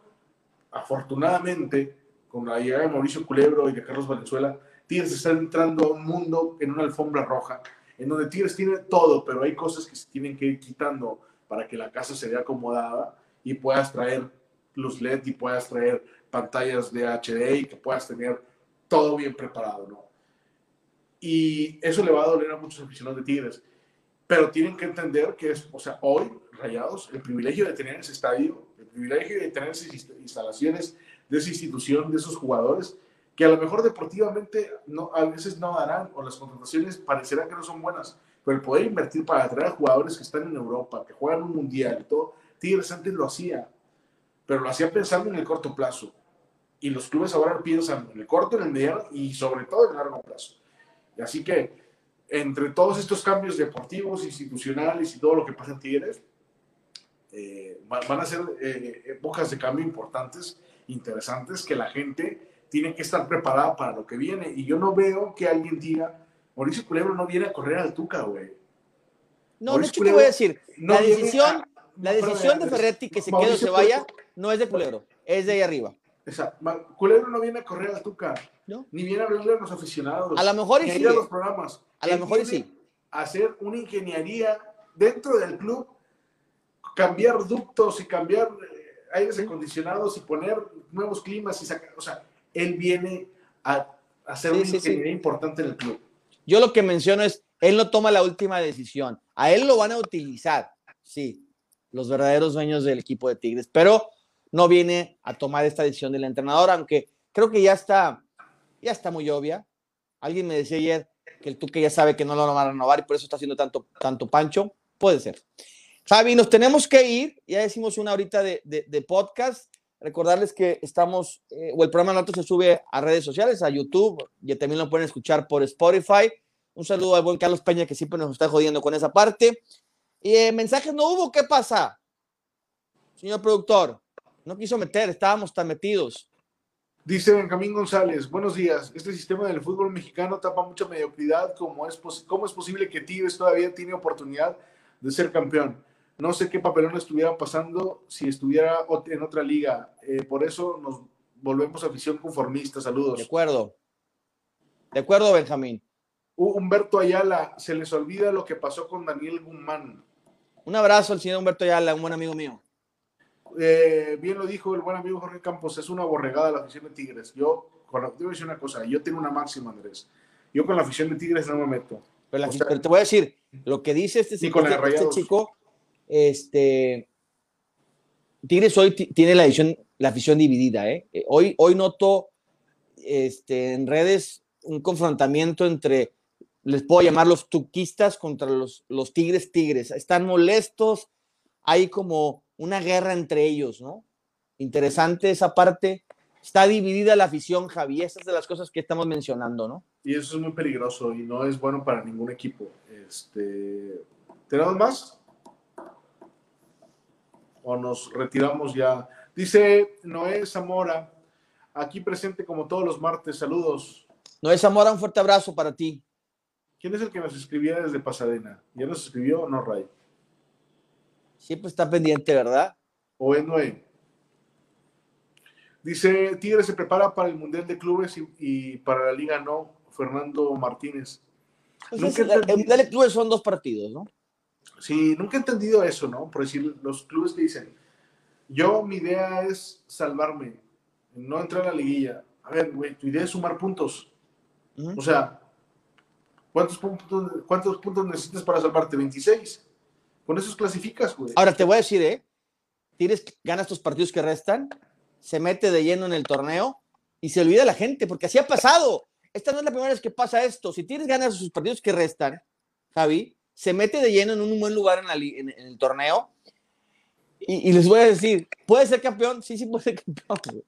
Speaker 2: afortunadamente, con la llegada de Mauricio Culebro y de Carlos Valenzuela, Tigres está entrando a un mundo en una alfombra roja, en donde Tigres tiene todo, pero hay cosas que se tienen que ir quitando para que la casa se vea acomodada y puedas traer luz LED y puedas traer pantallas de HD y que puedas tener todo bien preparado, ¿no? Y eso le va a doler a muchos aficionados de Tigres. Pero tienen que entender que es, o sea, hoy, Rayados, el privilegio de tener ese estadio, el privilegio de tener esas instalaciones de esa institución, de esos jugadores, que a lo mejor deportivamente no, a veces no darán, o las contrataciones parecerán que no son buenas, pero el poder invertir para atraer a jugadores que están en Europa, que juegan un mundial y todo, Tigres antes lo hacía, pero lo hacía pensando en el corto plazo y los clubes ahora piensan en el corto, en el mediano y sobre todo en el largo plazo. Así que entre todos estos cambios deportivos, institucionales y todo lo que pasa en Tigres, eh, van a ser eh, épocas de cambio importantes, interesantes, que la gente tiene que estar preparada para lo que viene. Y yo no veo que alguien diga, Mauricio Culebro no viene a correr al Tuca, güey.
Speaker 1: No, de hecho te voy a decir, la decisión, la decisión de Ferretti que se quede o se vaya, no es de Culebro, es de ahí arriba.
Speaker 2: Exacto. Culebro no viene a correr al Tuca, ni viene a hablarle a los aficionados.
Speaker 1: A lo mejor
Speaker 2: sí. a los programas.
Speaker 1: A lo mejor sí.
Speaker 2: Hacer una ingeniería dentro del club, cambiar ductos y cambiar eh, aires acondicionados y poner nuevos climas y sacar, o sea, él viene a, hacer una ingeniería importante en el club.
Speaker 1: Yo lo que menciono es, él no toma la última decisión. A él lo van a utilizar, sí, los verdaderos dueños del equipo de Tigres, pero no viene a tomar esta decisión del entrenador, aunque creo que ya está, ya está muy obvia. Alguien me decía ayer que el Tuque ya sabe que no lo van a renovar y por eso está haciendo tanto, tanto pancho. Puede ser. Javi, nos tenemos que ir. Ya decimos una horita de, de, podcast. Recordarles que estamos, eh, o el programa nosotros se sube a redes sociales, a YouTube, y también lo pueden escuchar por Spotify. Un saludo al buen Carlos Peña, que siempre nos está jodiendo con esa parte. Y eh, mensajes no hubo, ¿qué pasa? Señor productor. No quiso meter, estábamos tan metidos.
Speaker 2: Dice Benjamín González, buenos días. Este sistema del fútbol mexicano tapa mucha mediocridad. ¿Cómo es, ¿Cómo es posible que Tigres todavía tiene oportunidad de ser campeón? No sé qué papelón estuviera pasando si estuviera en otra liga. Eh, por eso nos volvemos a afición conformista. Saludos.
Speaker 1: De acuerdo. De acuerdo, Benjamín.
Speaker 2: Humberto Ayala, se les olvida lo que pasó con Daniel Guzmán.
Speaker 1: Un abrazo al señor Humberto Ayala, un buen amigo mío.
Speaker 2: Eh, bien lo dijo el buen amigo Jorge Campos, es una borregada la afición de Tigres. Yo, con la, decir una cosa, yo tengo una máxima, Andrés. Yo con la afición de Tigres no me meto.
Speaker 1: Pero, te voy a decir, lo que dice este, chico, este chico, este, Tigres hoy tiene la, afición, la afición dividida. ¿eh? ¿eh? Hoy, hoy noto este, en redes un confrontamiento entre, les puedo llamar los tuquistas contra los, los tigres tigres. Están molestos, hay como una guerra entre ellos, ¿no? Interesante esa parte. Está dividida la afición, Javi. Esas de las cosas que estamos mencionando, ¿no?
Speaker 2: Y eso es muy peligroso y no es bueno para ningún equipo. Este, ¿Tenemos más? ¿O nos retiramos ya? Dice Noé Zamora, aquí presente como todos los martes. Saludos.
Speaker 1: Noé Zamora, un fuerte abrazo para ti.
Speaker 2: ¿Quién es el que nos escribía desde Pasadena? ¿Ya nos escribió o no, Ray?
Speaker 1: Siempre está pendiente, ¿verdad?
Speaker 2: O es Noé. Dice, Tigre se prepara para el Mundial de Clubes y, para la Liga no, Fernando Martínez.
Speaker 1: Pues el Mundial de Clubes son dos partidos, ¿no?
Speaker 2: Sí, nunca he entendido eso, ¿no? Por decir, los clubes que dicen, yo mi idea es salvarme, no entrar a la liguilla. A ver, güey, tu idea es sumar puntos. O sea, ¿cuántos puntos, ¿cuántos puntos necesitas para salvarte? ¿26? Con esos clasificas, güey.
Speaker 1: Ahora te voy a decir, ¿eh? Tigres gana estos partidos que restan, se mete de lleno en el torneo y se olvida la gente, porque así ha pasado. Esta no es la primera vez que pasa esto. Si Tigres gana sus partidos que restan, Javi, se mete de lleno en un buen lugar en, la, en, en el torneo. Y, y, les voy a decir, ¿puede ser campeón? Sí, sí puede ser campeón.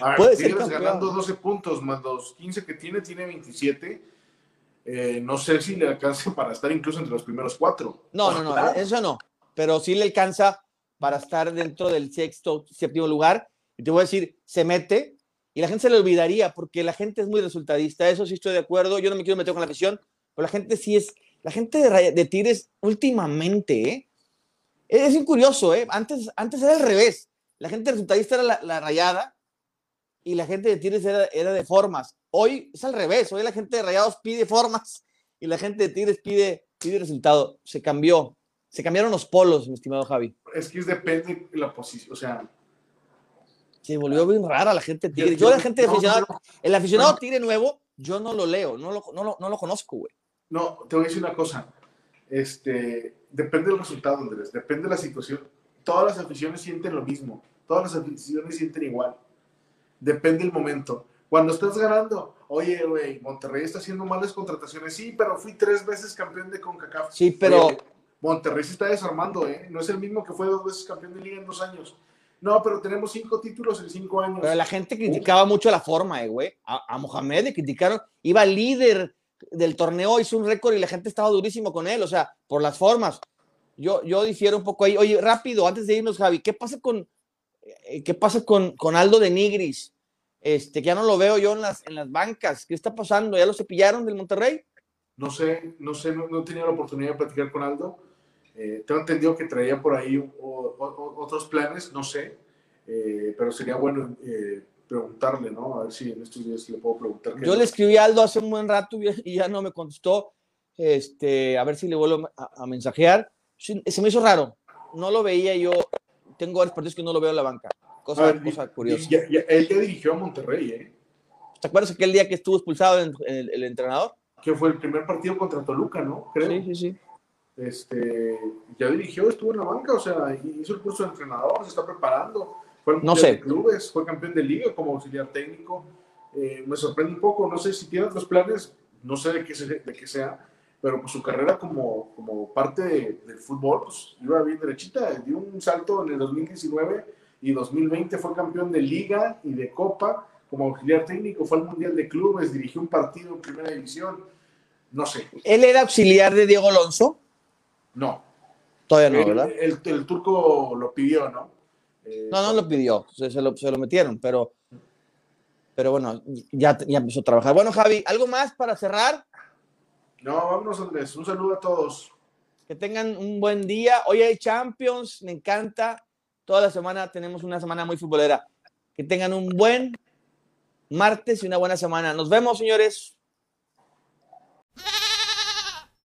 Speaker 2: A ver, puede ser campeón. ganando 12 puntos más los 15 que tiene, tiene 27. Eh, no sé si le alcanza para estar incluso entre los primeros cuatro.
Speaker 1: No, no, no, eso no. Pero sí le alcanza para estar dentro del sexto, séptimo lugar. Y te voy a decir, se mete y la gente se le olvidaría porque la gente es muy resultadista. Eso sí estoy de acuerdo. Yo no me quiero meter con la afición, pero la gente sí es. La gente de, de Tigres últimamente, ¿eh? Es incurioso, ¿eh? Antes, antes era al revés. La gente resultadista era la, la rayada y la gente de Tigres era, era, de formas. Hoy es al revés. Hoy la gente de rayados pide formas y la gente de Tigres pide, pide resultado. Se cambió. Se cambiaron los polos, mi estimado Javi.
Speaker 2: Es que depende de la posición. O sea,
Speaker 1: se volvió bien rara la gente de Tigre. Yo, la gente no, aficionado, el aficionado. Tigre nuevo, yo no lo leo, no lo, no lo, no lo conozco, güey.
Speaker 2: No, te voy a decir una cosa. Este, depende del resultado, Andrés, depende de la situación. Todas las aficiones sienten lo mismo, todas las aficiones sienten igual. Depende del momento. Cuando estás ganando, oye, güey, Monterrey está haciendo malas contrataciones. Sí, pero fui tres veces campeón de CONCACAF.
Speaker 1: Sí, pero.
Speaker 2: Oye, Monterrey se está desarmando, ¿eh? No es el mismo que fue dos veces campeón de liga en dos años. No, pero tenemos cinco títulos en cinco años.
Speaker 1: Pero la gente criticaba Uf. mucho la forma, eh, güey. A, a, Mohamed le criticaron. Iba líder del torneo, hizo un récord y la gente estaba durísimo con él, o sea, por las formas. Yo, yo difiero un poco ahí. Oye, rápido, antes de irnos, Javi, ¿qué pasa con, eh, qué pasa con, con Aldo de Nigris? Este, que ya no lo veo yo en las, en las bancas. ¿Qué está pasando? ¿Ya lo cepillaron del Monterrey?
Speaker 2: No sé, no sé, no, no he tenido la oportunidad de platicar con Aldo. Eh, tengo entendido que traía por ahí o, o, otros planes, no sé, eh, pero sería bueno eh, preguntarle, ¿no? A ver si en estos días le puedo preguntar.
Speaker 1: Yo le escribí a Aldo hace un buen rato y ya no me contestó. Este, a ver si le vuelvo a, a mensajear. Se, se, me hizo raro. No lo veía yo. Tengo varios partidos que no lo veo en la banca. Cosa,
Speaker 2: ver,
Speaker 1: cosa curiosa.
Speaker 2: Ya, ya, él ya dirigió a Monterrey, ¿eh?
Speaker 1: ¿Te acuerdas aquel día que estuvo expulsado el, el, el entrenador?
Speaker 2: Que fue el primer partido contra Toluca, ¿no?
Speaker 1: Creo. Sí, sí, sí
Speaker 2: este, ya dirigió, estuvo en la banca, o sea, hizo el curso de entrenador, se está preparando, fue
Speaker 1: no sé.
Speaker 2: de clubes, fue campeón de liga como auxiliar técnico. Eh, me sorprende un poco, no sé si tiene otros planes, no sé de qué, se, de qué sea, pero pues su carrera como, como parte de, del fútbol, pues iba bien derechita, dio un salto en el 2019 y 2020 fue campeón de liga y de copa como auxiliar técnico, fue al Mundial de Clubes, dirigió un partido en primera división, no sé.
Speaker 1: ¿Él era auxiliar de Diego Alonso?
Speaker 2: No.
Speaker 1: Todavía no,
Speaker 2: el,
Speaker 1: ¿verdad?
Speaker 2: El, el, turco lo pidió, ¿no?
Speaker 1: Eh, no, no lo pidió, se, se, lo, se, lo, metieron, pero, pero bueno, ya, ya empezó a trabajar. Bueno, Javi, ¿algo más para cerrar?
Speaker 2: No, vámonos, Andrés. Un saludo a todos.
Speaker 1: Que tengan un buen día. Hoy hay Champions, me encanta. Toda la semana tenemos una semana muy futbolera. Que tengan un buen martes y una buena semana. Nos vemos, señores.